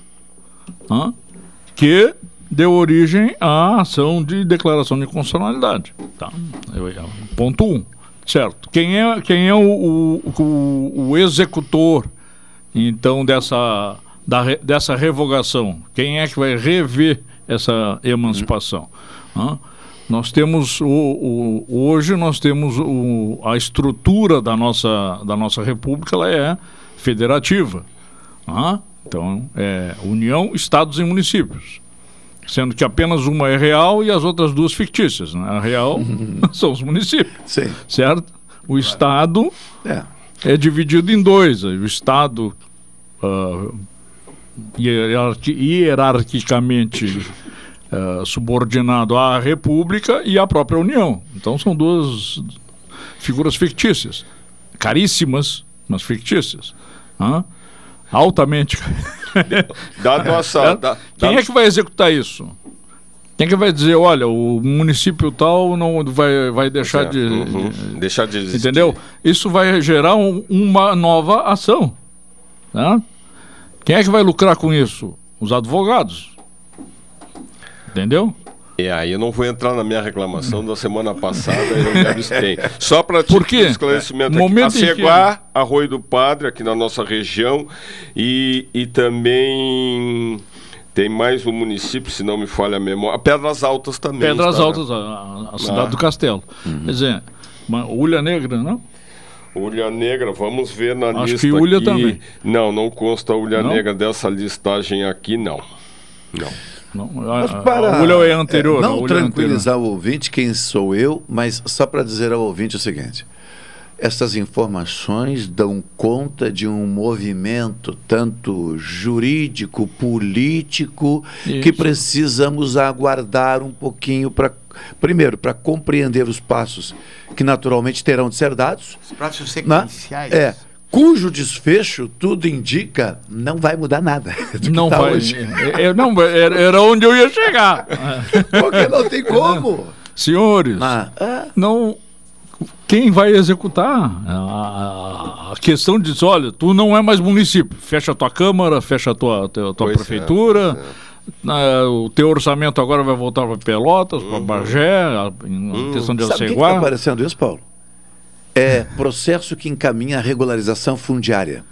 que deu origem à ação de declaração de inconstitucionalidade. Tá? Eu- Ponto 1. Um, certo. Quem é, quem é o, o, o- executor, então, dessa, da dessa revogação? Quem é que vai rever essa emancipação? Hã? Nós temos, o, o- hoje nós temos o, a estrutura da nossa, da nossa república, ela é federativa. Hã? Então, é União, Estados e Municípios. Sendo que apenas uma é real e as outras duas fictícias. Né? A real são os municípios. Sim. Certo? O Estado É. é dividido em dois. O Estado ah, hierarqui- hierarquicamente ah, subordinado à República e à própria União. Então são duas figuras fictícias. Caríssimas, mas fictícias. Hã? Altamente. Da nossa- da- Quem da- é que vai executar isso? Quem é que vai dizer, olha, o município tal não vai, vai deixar de, uhum. de- Deixar de existir. Entendeu? Isso vai gerar um- uma nova ação. Tá? Quem é que vai lucrar com isso? Os advogados. Entendeu? E aí eu não vou entrar na minha reclamação da semana passada, eu me abstenho. Só para Por quê? esclarecimento aqui. A em que- Ceguá, Arroio do Padre, aqui na nossa região, e, e também tem mais um município, se não me falha a memória, Pedras Altas também. Pedras está? Altas, a, a- a cidade Ah. do Castelo. Quer dizer, uma Ulha Negra, não? Ulha Negra, vamos ver na Acho lista que Ulha aqui. também. Não, não consta a Ulha Não? Negra dessa listagem aqui, não. Não. Não, Mas para a Ulha é anterior. é, não é anterior. tranquilizar o ouvinte, quem sou eu, mas só para dizer ao ouvinte o seguinte: essas informações dão conta de um movimento tanto jurídico, político, que Isso. precisamos aguardar um pouquinho para primeiro para compreender os passos que naturalmente terão de ser dados. Os passos né? sequenciais. É, cujo desfecho tudo indica não vai mudar nada. do que Não tá vai. hoje. é- é- não, era, era onde eu ia chegar. Porque não tem como. Senhores, é. não. Quem vai executar? A, questão diz: olha, tu não é mais município. Fecha a tua Câmara, fecha a tua, tua, tua Pois é, prefeitura. Ah, o teu orçamento agora vai voltar para Pelotas, para Bagé, a, em questão de Sabe o que Aceguá. está aparecendo isso, Paulo? É processo que encaminha a regularização fundiária.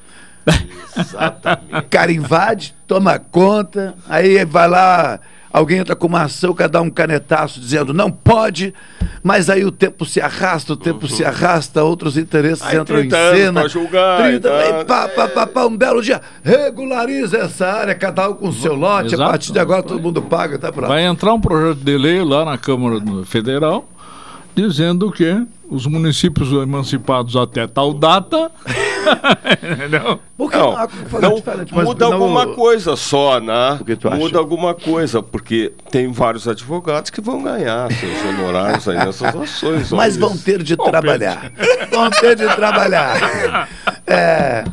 Exatamente. O cara invade, toma conta, aí vai lá, alguém entra com uma ação, o cara dá um canetaço dizendo não pode, mas aí o tempo se arrasta, o tempo se arrasta, outros interesses Aí entram em 30 anos cena. pra julgar, 30, e aí tal. pá, pá, pá, pá, um belo dia, regulariza essa área, cada um com o seu lote, Exato. a partir de agora todo mundo paga, tá pronto. Vai entrar um projeto de lei lá na Câmara Federal dizendo que os municípios emancipados até tal data não. Não, não, muda não- alguma coisa só, né? que tu acha? Muda alguma coisa, porque tem vários advogados que vão ganhar seus honorários aí nessas ações. Mas vão ter de trabalhar. Vão ter de trabalhar. É,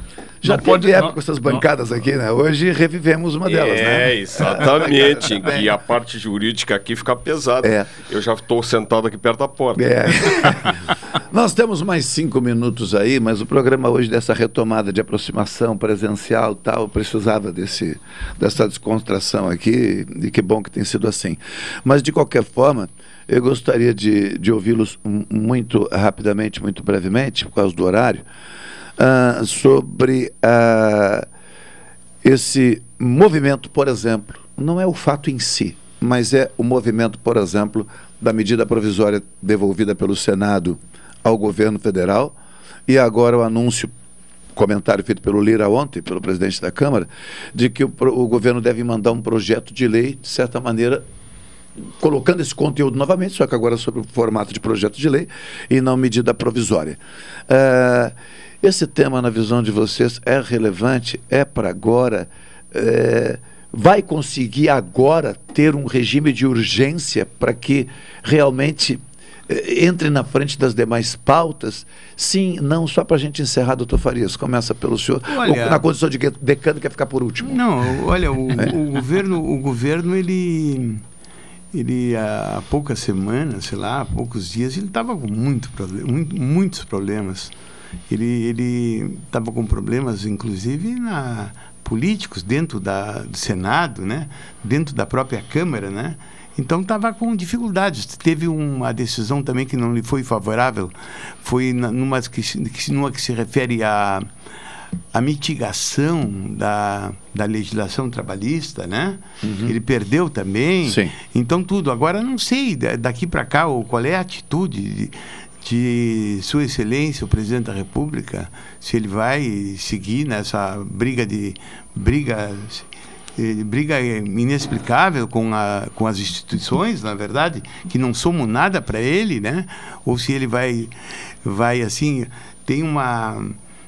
já Não pode- época não- com essas bancadas aqui, né? Hoje revivemos uma delas, é, né? exatamente. em que a parte jurídica aqui fica pesada. É. Eu já estou sentado aqui perto da porta. É. Nós temos mais cinco minutos aí, mas o programa hoje dessa retomada de aproximação presencial e tal, precisava desse, dessa descontração aqui, e que bom que tem sido assim. Mas, de qualquer forma, eu gostaria de, de ouvi-los muito rapidamente, muito brevemente, por causa do horário, ah, sobre ah, esse movimento, por exemplo, não é o fato em si, mas é o movimento, por exemplo, da medida provisória devolvida pelo Senado ao governo federal e agora o anúncio, comentário feito pelo Lira ontem, pelo presidente da Câmara, de que o, o governo deve mandar um projeto de lei, de certa maneira, colocando esse conteúdo novamente, só que agora sob o formato de projeto de lei e não medida provisória. Ah, esse tema, na visão de vocês, é relevante? É para agora? É, vai conseguir agora ter um regime de urgência para que realmente eh, entre na frente das demais pautas? Sim, não, só para a gente encerrar, doutor Farias, começa pelo senhor, Olha- na condição de que decano quer ficar por último. Não, olha, o, É. o governo, o governo ele, ele há poucas semanas, sei lá, há poucos dias, ele estava com muito muito- muitos problemas. Ele ele estava com problemas, inclusive, na políticos dentro da, do Senado, né? Dentro da própria Câmara, né? Então estava com dificuldades. Teve uma decisão também que não lhe foi favorável, foi numa, que, numa que se refere a a mitigação da, da legislação trabalhista, né? Ele perdeu também. Sim. Então tudo. Agora não sei da- daqui para cá qual é a atitude de, de Sua Excelência o Presidente da República, se ele vai seguir nessa briga de briga eh, briga inexplicável com, a, com as instituições, na verdade, que não somos nada para ele, né? Ou se ele vai, vai assim, tem uma,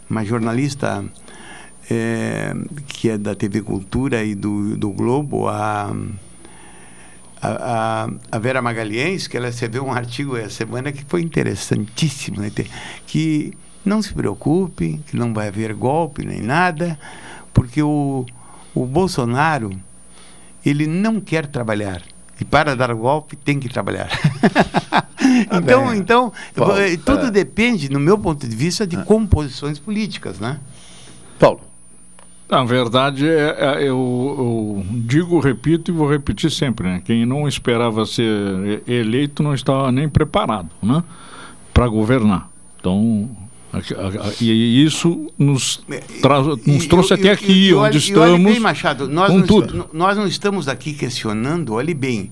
uma jornalista eh, que é da TV Cultura e do, do Globo, a, a, a- a Vera Magalhães, que ela recebeu um artigo essa semana que foi interessantíssimo, né? Que não se preocupe, que não vai haver golpe nem nada, porque o, o Bolsonaro ele não quer trabalhar. E para dar golpe tem que trabalhar. então, bem. então Paulo, eh, tudo é. depende, no meu ponto de vista, de composições políticas, né? Paulo. Na verdade, é, é, eu, eu digo, repito e vou repetir sempre, né? Quem não esperava ser eleito não estava nem preparado, né? Para governar. Então, a- a- a- e isso nos, tra- nos trouxe até aqui, E olhe- onde e olhe estamos, bem, Machado, nós com não, tudo. nós não estamos aqui questionando, olhe bem,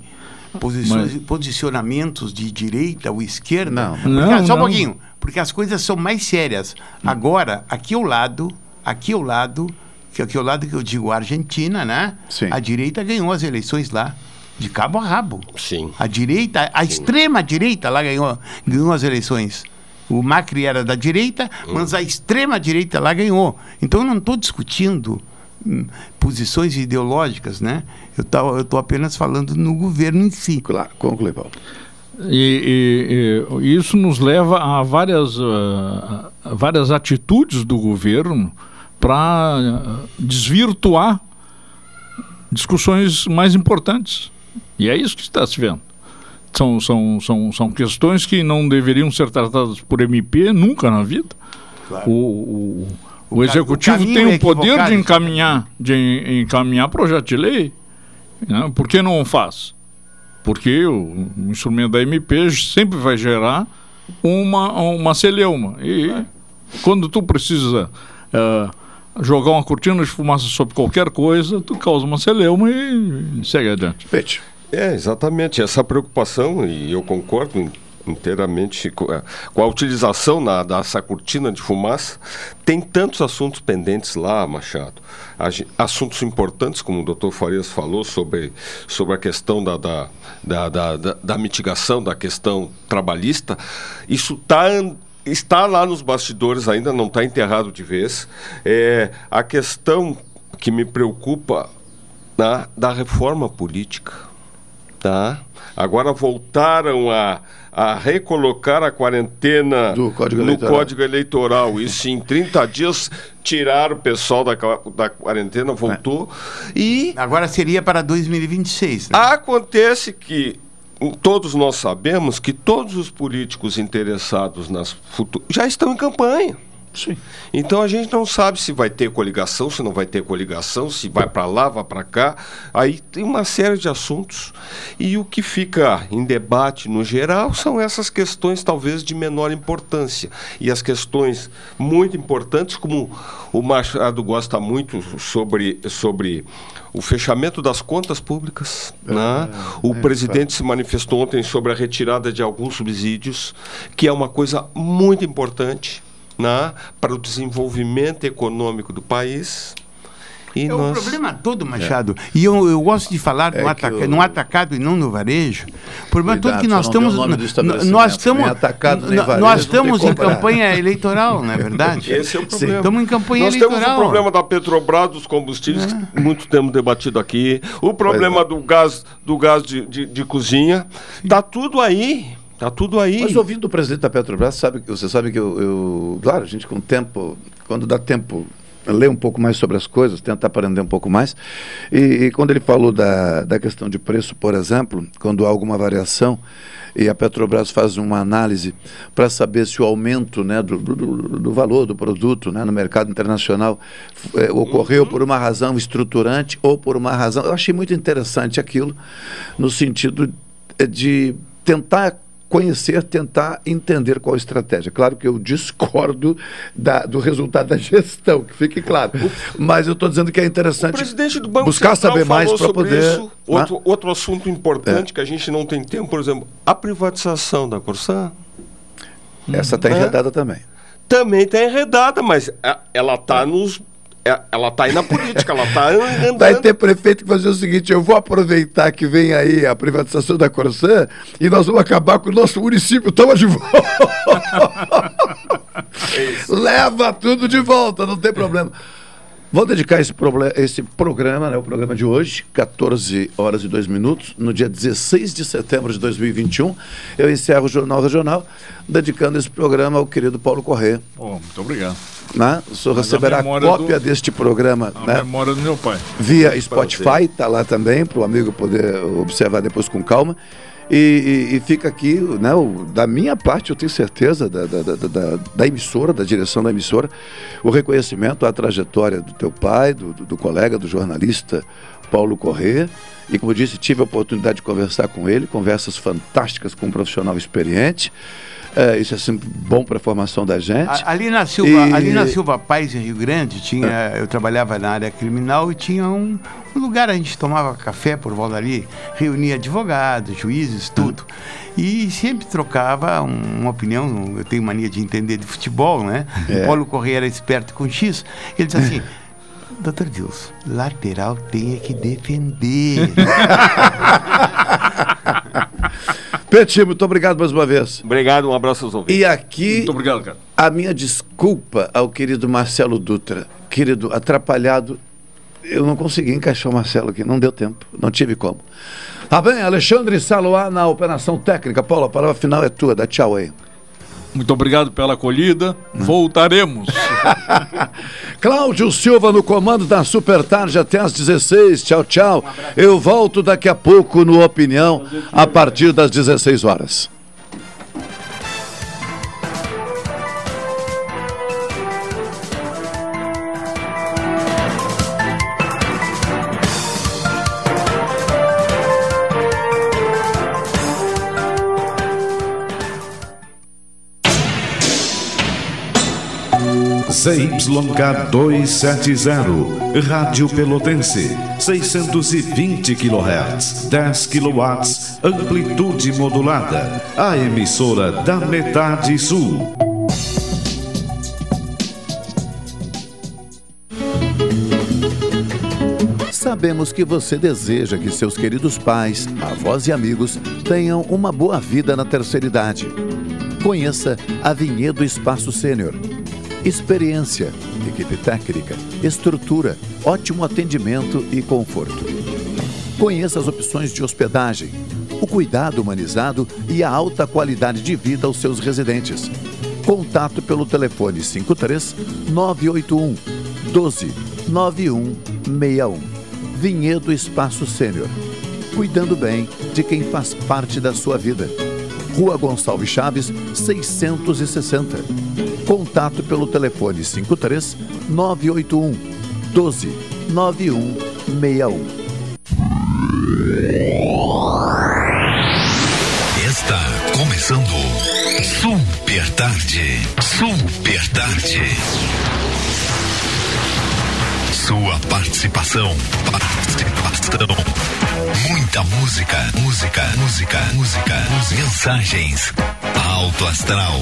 posições- posicionamentos de direita ou esquerda. Não. Porque- Não, só um não. pouquinho, porque as coisas são mais sérias. Agora, aqui ao lado, aqui ao lado, que aqui ao lado que eu digo a Argentina, né? Sim. A direita ganhou as eleições lá. De cabo a rabo. Sim. A direita, a extrema direita lá ganhou, ganhou as eleições. O Macri era da direita, mas a extrema direita lá ganhou. Então eu não estou discutindo hum, posições ideológicas, né? Eu estou apenas falando no governo em si. Claro, conclui, Paulo. E, e- e isso nos leva a várias, a várias atitudes do governo para desvirtuar discussões mais importantes. E é isso que está se vendo. São, são, são, são questões que não deveriam ser tratadas por MP nunca na vida. Claro. O, o, o, executivo o tem é o poder equivocado. de encaminhar, de en- encaminhar projeto de lei. Né? Por que não faz? Porque o, o instrumento da MP sempre vai gerar uma, uma celeuma. E quando tu precisa eh, jogar uma cortina de fumaça sobre qualquer coisa, tu causa uma celeuma e segue adiante. Pete. É, exatamente. Essa preocupação, e eu concordo in- inteiramente com a, com a utilização na, dessa cortina de fumaça, tem tantos assuntos pendentes lá, Machado. Assuntos importantes, como o doutor Farias falou, sobre, sobre a questão da, da, da, da, da- da mitigação da questão trabalhista. Isso está está lá nos bastidores, ainda não está enterrado de vez. É, a questão que me preocupa tá, da reforma política. Tá? Agora voltaram a, a recolocar a quarentena Código no Eleitoral. Código Eleitoral. Isso em 30 dias tiraram o pessoal da, da quarentena, voltou. E Agora seria para 2026. Né? Acontece que todos nós sabemos que todos os políticos interessados nas futuras já estão em campanha. Então a gente não sabe se vai ter coligação, se não vai ter coligação, se vai para lá, vai para cá. Aí tem uma série de assuntos. E o que fica em debate no geral são essas questões talvez de menor importância. E as questões muito importantes, como o Machado gosta muito sobre, sobre o fechamento das contas públicas. né? O presidente se manifestou ontem sobre a retirada de alguns subsídios, que é uma coisa muito importante né? para o desenvolvimento econômico do país. E É o nós... problema todo, Machado. E eu, eu gosto de falar É no, ataca, o- no atacado e não no varejo. O problema Cuidado, todo que nós o estamos. Nós estamos. Nem atacado, varejo, nós estamos em campanha eleitoral, não é verdade? Esse é o problema. Estamos em campanha Nós eleitoral. temos o problema da Petrobras, dos combustíveis, que muito temos debatido aqui. O problema do gás, do gás de, de, de cozinha. Está tudo aí. Está tudo aí. Mas ouvindo o presidente da Petrobras, sabe, você sabe que eu, eu- Claro, a gente com tempo, quando dá tempo, lê um pouco mais sobre as coisas, tenta aprender um pouco mais. E, e quando ele falou da, da questão de preço, por exemplo, quando há alguma variação, e a Petrobras faz uma análise para saber se o aumento né, do, do, do valor do produto né, no mercado internacional eh, ocorreu por uma razão estruturante ou por uma razão. Eu achei muito interessante aquilo, no sentido eh, de tentar conhecer, tentar entender qual a estratégia. Claro que eu discordo da- do resultado da gestão, que fique claro. Mas eu estou dizendo que é interessante buscar Central saber mais para poder. isso. né? Outro, outro assunto importante que a gente não tem tempo, por exemplo, a privatização da Corsã. Essa está enredada também. Também está enredada, mas é- ela está nos. É- Ela está aí na política, ela está andando. Vai ter prefeito que fazer o seguinte: eu vou aproveitar que vem aí a privatização da Corsã e nós vamos acabar com o nosso município. Toma de volta. Leva tudo de volta, não tem problema. Vou dedicar esse, esse programa, né, o programa de hoje, 14 horas e 2 minutos, no dia 16 de setembro de 2021. Eu encerro o Jornal Regional, dedicando esse programa ao querido Paulo Corrêa. Pô, muito obrigado. Né? O senhor Mas a receberá cópia do- deste programa A né, memória do meu pai. via. Spotify, tá lá também, para o amigo poder observar depois com calma. E, e- e fica aqui, né, o- da minha parte, eu tenho certeza, da, da, da, da- emissora, da direção da emissora, o reconhecimento à trajetória do teu pai, do, do- do colega, do jornalista Paulo Corrêa. E como eu disse, tive a oportunidade de conversar com ele, conversas fantásticas com um profissional experiente. É, isso é sempre bom para a formação da gente. A- Ali na Silva, E- ali na Silva Paz, em Rio Grande, tinha, eu trabalhava na área criminal e tinha um, um lugar a gente tomava café por volta ali, reunia advogados, juízes, tudo. E sempre trocava um- uma opinião, eu tenho mania de entender de futebol, né? É. O Paulo Correia era esperto com X. Ele disse assim: Doutor Deus, lateral tem é que defender. Petit, muito obrigado mais uma vez. Obrigado, um abraço aos ouvintes. E aqui, Muito obrigado, cara. a minha desculpa ao querido Marcelo Dutra. Querido, atrapalhado, eu não consegui encaixar o Marcelo aqui, não deu tempo, não tive como. Tá bem, Alexandre Saloá na operação técnica. Paulo, a palavra final é tua, dá tchau aí. Muito obrigado pela acolhida. Voltaremos. Cláudio Silva no comando da Super Tarde até às 16. Tchau, tchau. Eu volto daqui a pouco no Opinião, a partir das 16 horas. ZYK 270, Rádio Pelotense, 620 kHz, 10 kW, amplitude modulada, a emissora da metade sul. Sabemos que você deseja que seus queridos pais, avós e amigos tenham uma boa vida na terceira idade. Conheça a Vinhedo Espaço Sênior. Experiência, equipe técnica, estrutura, ótimo atendimento e conforto. Conheça as opções de hospedagem, o cuidado humanizado e a alta qualidade de vida aos seus residentes. Contato pelo telefone 53 981 12 9161. Vinhedo Espaço Sênior. Cuidando bem de quem faz parte da sua vida. Rua Gonçalves Chaves, 660. Contato pelo telefone 53 981 12 9161. Está começando Super Tarde. Super Tarde. Sua participação. Participação. Muita música, música, música, música. Mensagens. Alto Astral.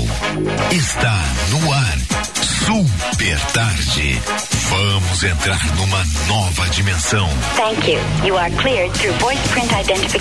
Está no ar. Super Tarde. Vamos entrar numa nova dimensão. Thank you. You are cleared through voice print identification.